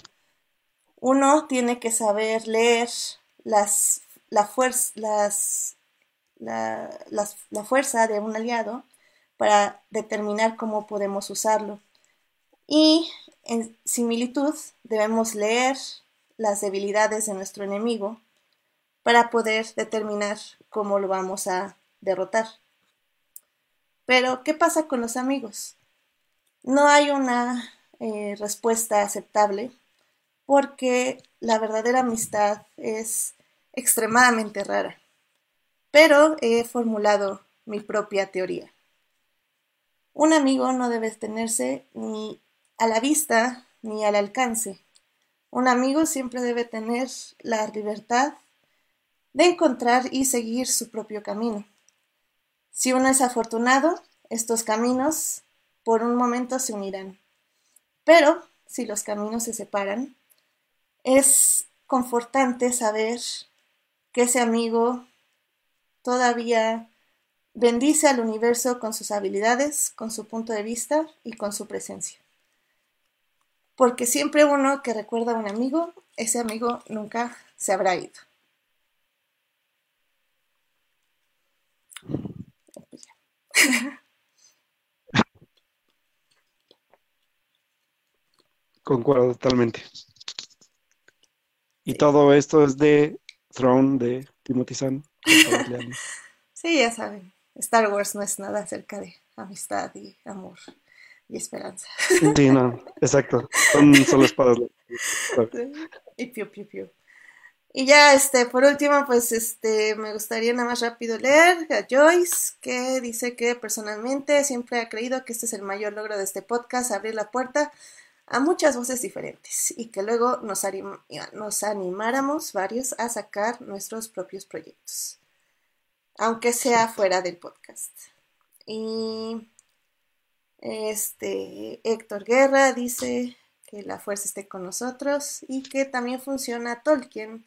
Speaker 2: Uno tiene que saber leer las, la, las, la fuerza de un aliado para determinar cómo podemos usarlo. Y en similitud debemos leer las debilidades de nuestro enemigo para poder determinar cómo lo vamos a derrotar. Pero, ¿qué pasa con los amigos? No hay una eh, respuesta aceptable porque la verdadera amistad es extremadamente rara. Pero he formulado mi propia teoría. Un amigo no debe tenerse ni a la vista ni al alcance. Un amigo siempre debe tener la libertad de encontrar y seguir su propio camino. Si uno es afortunado, estos caminos por un momento se unirán. Pero si los caminos se separan, es confortante saber que ese amigo todavía bendice al universo con sus habilidades, con su punto de vista y con su presencia. Porque siempre uno que recuerda a un amigo, ese amigo nunca se habrá ido.
Speaker 1: Concuerdo totalmente. Y todo esto es de Throne de Timothy Zahn.
Speaker 2: sí, ya saben. Star Wars no es nada acerca de amistad y amor y esperanza.
Speaker 1: Sí, no, exacto. Son solo espadas.
Speaker 2: Y piu, piu, piu. Y ya, este, por último, pues, este, me gustaría nada más rápido leer a Joyce, que dice que personalmente siempre ha creído que este es el mayor logro de este podcast, abrir la puerta a muchas voces diferentes y que luego nos, nos animáramos varios a sacar nuestros propios proyectos, aunque sea fuera del podcast. Y este, Héctor Guerra dice que la fuerza esté con nosotros y que también funciona Tolkien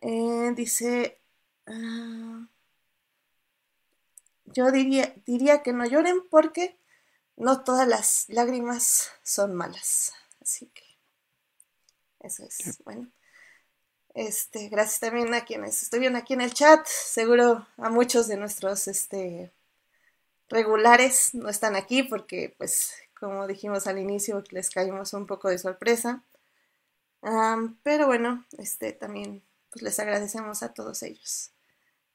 Speaker 2: eh, dice, ah, yo diría, diría que no lloren porque no todas las lágrimas son malas. Así que eso es bueno. Este, gracias también a quienes estoy viendo aquí en el chat. Seguro a muchos de nuestros este, regulares no están aquí porque, pues, como dijimos al inicio, les caímos un poco de sorpresa. pero bueno, este también pues les agradecemos a todos ellos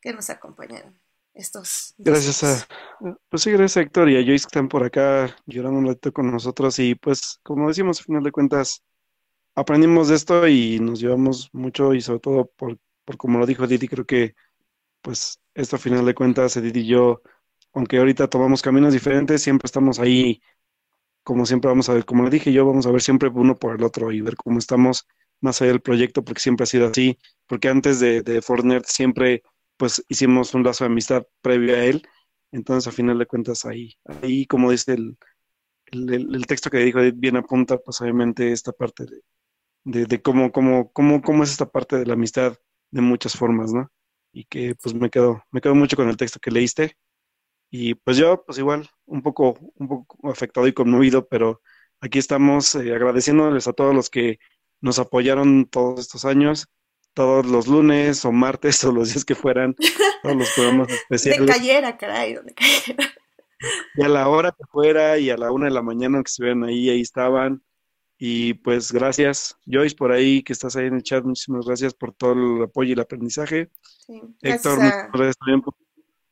Speaker 2: que nos acompañaron estos.
Speaker 1: Gracias a, pues sí, gracias a Héctor y a Joyce que están por acá llorando un ratito con nosotros y pues como decimos, al final de cuentas, aprendimos de esto y nos llevamos mucho y sobre todo por, por como lo dijo Didi, creo que pues esto al final de cuentas, Edith y yo, aunque ahorita tomamos caminos diferentes, siempre estamos ahí, como siempre vamos a ver, como le dije yo, vamos a ver siempre uno por el otro y ver cómo estamos más allá del proyecto, porque siempre ha sido así, porque antes de, de Fortnite siempre pues hicimos un lazo de amistad previo a él, entonces a final de cuentas ahí, ahí como dice el, el, texto que dijo bien apunta, pues obviamente esta parte de, de, cómo, cómo, cómo, cómo es esta parte de la amistad de muchas formas, ¿no? Y que pues me quedo, me quedo mucho con el texto que leíste. Y pues yo, pues igual, un poco, un poco afectado y conmovido, pero aquí estamos eh, agradeciéndoles a todos los que nos apoyaron todos estos años, todos los lunes o martes o los días que fueran, todos los programas especiales.
Speaker 2: De cayera, caray, donde cayera.
Speaker 1: Y a la hora que fuera y a la una de la mañana que estuvieran ahí, ahí estaban. Y pues gracias, Joyce, por ahí que estás ahí en el chat, muchísimas gracias por todo el apoyo y el aprendizaje. Sí, Héctor, muchas gracias también por,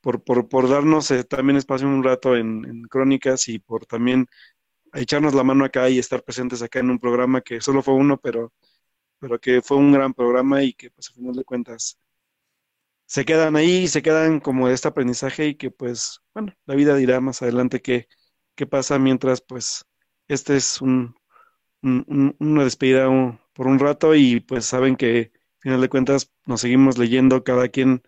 Speaker 1: por, por, darnos eh, también espacio un rato en, Crónicas y por también echarnos la mano acá y estar presentes acá en un programa que solo fue uno, pero pero que fue un gran programa y que pues al final de cuentas se quedan ahí, se quedan como de este aprendizaje y que pues, bueno, la vida dirá más adelante qué, qué pasa mientras pues este es un, una despedida por un rato y pues saben que al final de cuentas nos seguimos leyendo cada quien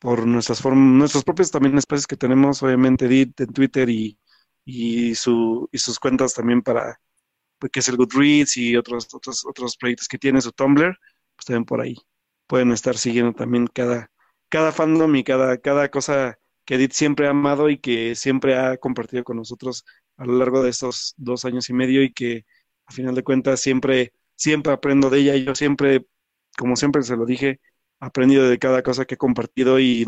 Speaker 1: por nuestras formas, nuestros propios también espacios que tenemos, obviamente Edith en Twitter y, y, su, y sus cuentas también para, pues, que es el Goodreads y otros, otros, otros proyectos que tiene su Tumblr, pues también por ahí pueden estar siguiendo también cada, cada fandom y cada, cada cosa que Edith siempre ha amado y que siempre ha compartido con nosotros a lo largo de estos dos años y medio y que a final de cuentas siempre, siempre aprendo de ella. y Yo siempre, como siempre se lo dije, aprendido de cada cosa que he compartido y,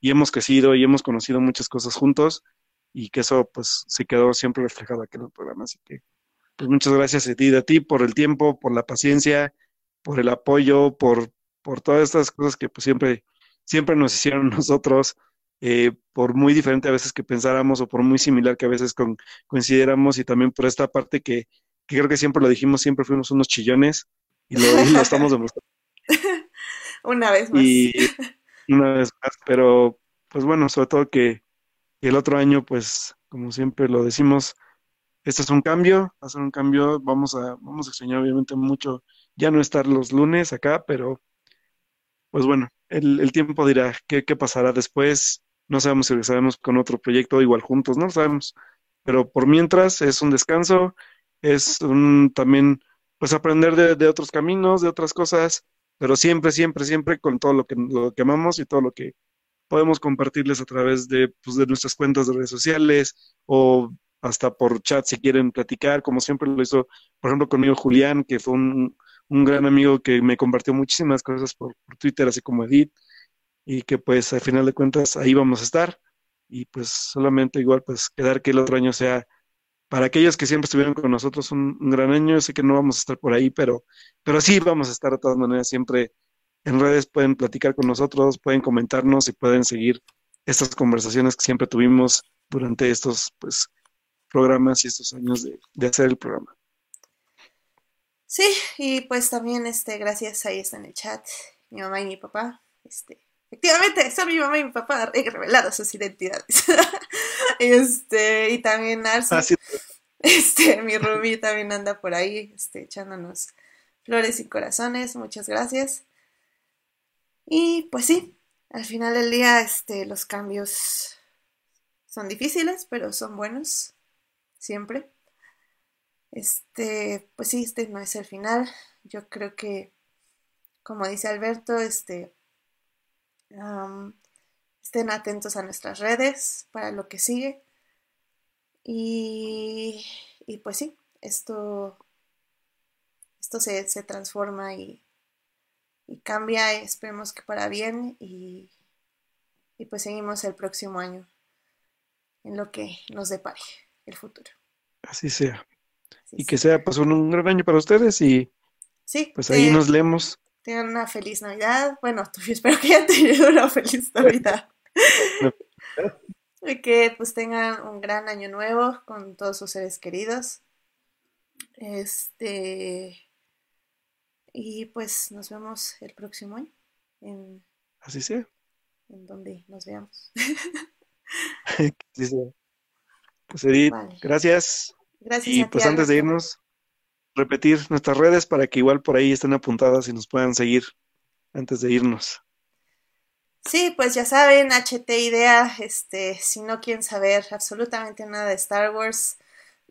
Speaker 1: y hemos crecido y hemos conocido muchas cosas juntos y que eso pues se quedó siempre reflejado aquí en el programa. Así que pues muchas gracias a ti, a ti por el tiempo, por la paciencia, por el apoyo, por, por todas estas cosas que pues siempre siempre nos hicieron nosotros, eh, por muy diferente a veces que pensáramos o por muy similar que a veces con, coincidiéramos y también por esta parte que, creo que siempre lo dijimos, siempre fuimos unos chillones y lo, estamos demostrando.
Speaker 2: una vez más.
Speaker 1: Una vez más, pero pues bueno, sobre todo que el otro año, pues como siempre lo decimos, este es un cambio, va a ser un cambio, vamos a, vamos a extrañar obviamente mucho ya no estar los lunes acá, pero pues bueno, el, tiempo dirá qué, pasará después. No sabemos si regresaremos con otro proyecto igual juntos, no lo sabemos. Pero por mientras es un descanso, es un, también pues aprender de, otros caminos, de otras cosas, pero siempre, siempre, siempre con todo lo que, lo que amamos y todo lo que podemos compartirles a través de, pues, de nuestras cuentas de redes sociales o hasta por chat si quieren platicar, como siempre lo hizo, por ejemplo, conmigo Julián, que fue un, un gran amigo que me compartió muchísimas cosas por, Twitter, así como Edith, y que pues al final de cuentas ahí vamos a estar. Y pues solamente igual pues quedar que el otro año sea para aquellos que siempre estuvieron con nosotros un, gran año, sé que no vamos a estar por ahí, pero, pero sí vamos a estar de todas maneras siempre en redes, pueden platicar con nosotros, pueden comentarnos y pueden seguir estas conversaciones que siempre tuvimos durante estos pues programas y estos años de, de hacer el programa.
Speaker 2: Sí, y pues también, este, gracias, ahí está en el chat, mi mamá y mi papá, este, efectivamente, son mi mamá y mi papá, he revelado sus identidades. este, y también Arce, ah, este, mi Ruby también anda por ahí, este, echándonos flores y corazones, muchas gracias. Y pues sí, al final del día, este, los cambios son difíciles, pero son buenos, siempre. Este, pues sí, este no es el final. Yo creo que, como dice Alberto, este, estén atentos a nuestras redes para lo que sigue. Y, y pues sí, esto, esto se, se transforma y, y, cambia, esperemos que para bien y, y pues seguimos el próximo año en lo que nos depare el futuro.
Speaker 1: Así sea y que sea pues un, gran año para ustedes y
Speaker 2: sí,
Speaker 1: pues ahí nos leemos.
Speaker 2: Tengan una feliz Navidad. Bueno, espero que hayan tenido una feliz Navidad. y que pues tengan un gran año nuevo con todos sus seres queridos. Este y pues nos vemos el próximo año. En,
Speaker 1: Así sea.
Speaker 2: En donde nos veamos.
Speaker 1: Así sea. Pues Edith, gracias.
Speaker 2: Gracias.
Speaker 1: Y pues antes de irnos, repetir nuestras redes para que igual por ahí estén apuntadas y nos puedan seguir antes de irnos.
Speaker 2: Sí, pues ya saben, HT Idea, este, si no quieren saber absolutamente nada de Star Wars,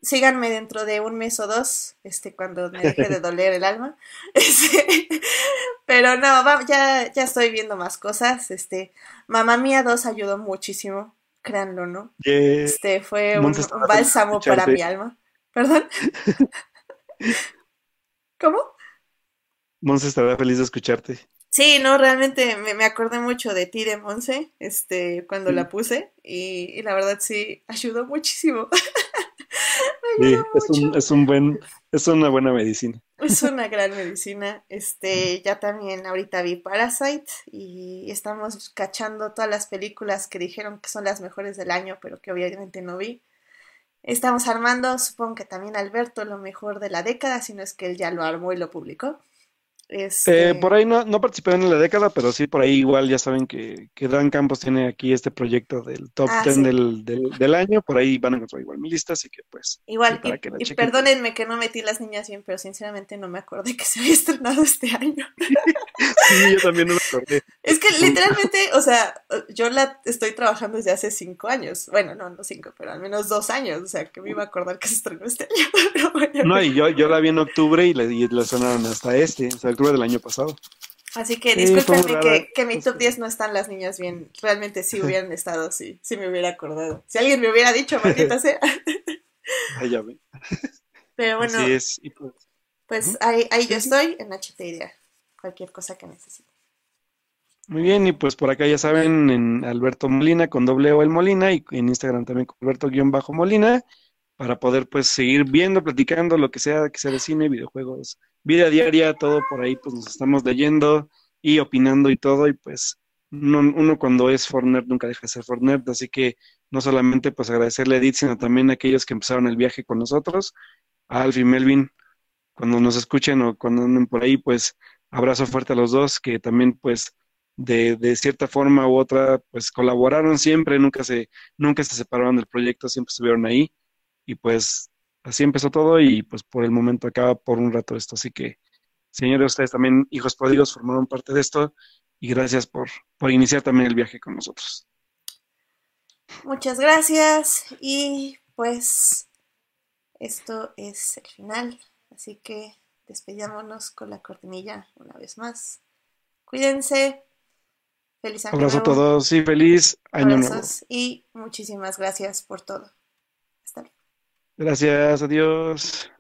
Speaker 2: síganme dentro de un mes o dos, este, cuando me deje de doler el alma. Este, pero no, ya, ya estoy viendo más cosas. Este, Mamá Mía 2 ayudó muchísimo, créanlo, ¿no? Este fue un bálsamo para mi alma. ¿Perdón? ¿Cómo?
Speaker 1: Monse estará feliz de escucharte.
Speaker 2: Sí, no, realmente me, acordé mucho de ti, de Monse, este, cuando la puse, y, la verdad sí, ayudó muchísimo.
Speaker 1: sí, es un, es un buen, es una buena medicina.
Speaker 2: Es una gran medicina. Este, ya también ahorita vi Parasite y estamos cachando todas las películas que dijeron que son las mejores del año, pero que obviamente no vi. Estamos armando, supongo que también Alberto, lo mejor de la década, si no es que él ya lo armó y lo publicó. Este...
Speaker 1: Eh, por ahí no, no participé en la década, pero sí, por ahí igual ya saben que, que Dan Campos tiene aquí este proyecto del top
Speaker 2: Ah,
Speaker 1: 10
Speaker 2: sí.
Speaker 1: del, del, del año. Por ahí van a encontrar igual mi lista, así que pues.
Speaker 2: Igual, y,
Speaker 1: que la
Speaker 2: y
Speaker 1: chequen.
Speaker 2: perdónenme que no metí las niñas bien, pero sinceramente no me acordé que se había estrenado este año.
Speaker 1: Sí, yo también no me acordé.
Speaker 2: Es que literalmente, o sea, yo la estoy trabajando desde hace cinco años. Bueno, no, no cinco, pero al menos dos años. O sea, que me iba a acordar que se estrenó este año. Pero bueno.
Speaker 1: No, y yo, yo la vi en octubre y le, y le sonaron hasta este, hasta octubre del año pasado.
Speaker 2: Así que discúlpenme que, que mi top 10 no están las niñas bien. Realmente sí hubieran estado, sí, sí me hubiera acordado. Si alguien me hubiera dicho, maldita sea.
Speaker 1: Ahí ya ven.
Speaker 2: Pero bueno,
Speaker 1: Así es. Y pues,
Speaker 2: pues ahí, ahí yo
Speaker 1: sí.
Speaker 2: estoy en HT Idea. Cualquier cosa que necesite.
Speaker 1: muy bien, y pues por acá ya saben, en Alberto Molina con doble O el Molina y en Instagram también con Alberto-Molina para poder pues seguir viendo, platicando lo que sea, que sea de cine, videojuegos, vida diaria, todo por ahí pues nos estamos leyendo y opinando y todo y pues uno, cuando es Fortnite nunca deja de ser Fortnite, así que no solamente pues agradecerle a Edith, sino también a aquellos que empezaron el viaje con nosotros, a Alf y Melvin, cuando nos escuchen o cuando anden por ahí, pues abrazo fuerte a los dos, que también pues de, de cierta forma u otra pues colaboraron siempre, nunca se, nunca se separaron del proyecto, siempre estuvieron ahí y pues así empezó todo y pues por el momento acaba por un rato esto, así que señores, ustedes también, hijos pródigos, formaron parte de esto y gracias por, por iniciar también el viaje con nosotros.
Speaker 2: Muchas gracias y pues esto es el final, así que despidámonos con la cortinilla una vez más. Cuídense, feliz año
Speaker 1: Abrazo a todos y feliz año nuevo.
Speaker 2: y muchísimas gracias por todo.
Speaker 1: Gracias, adiós.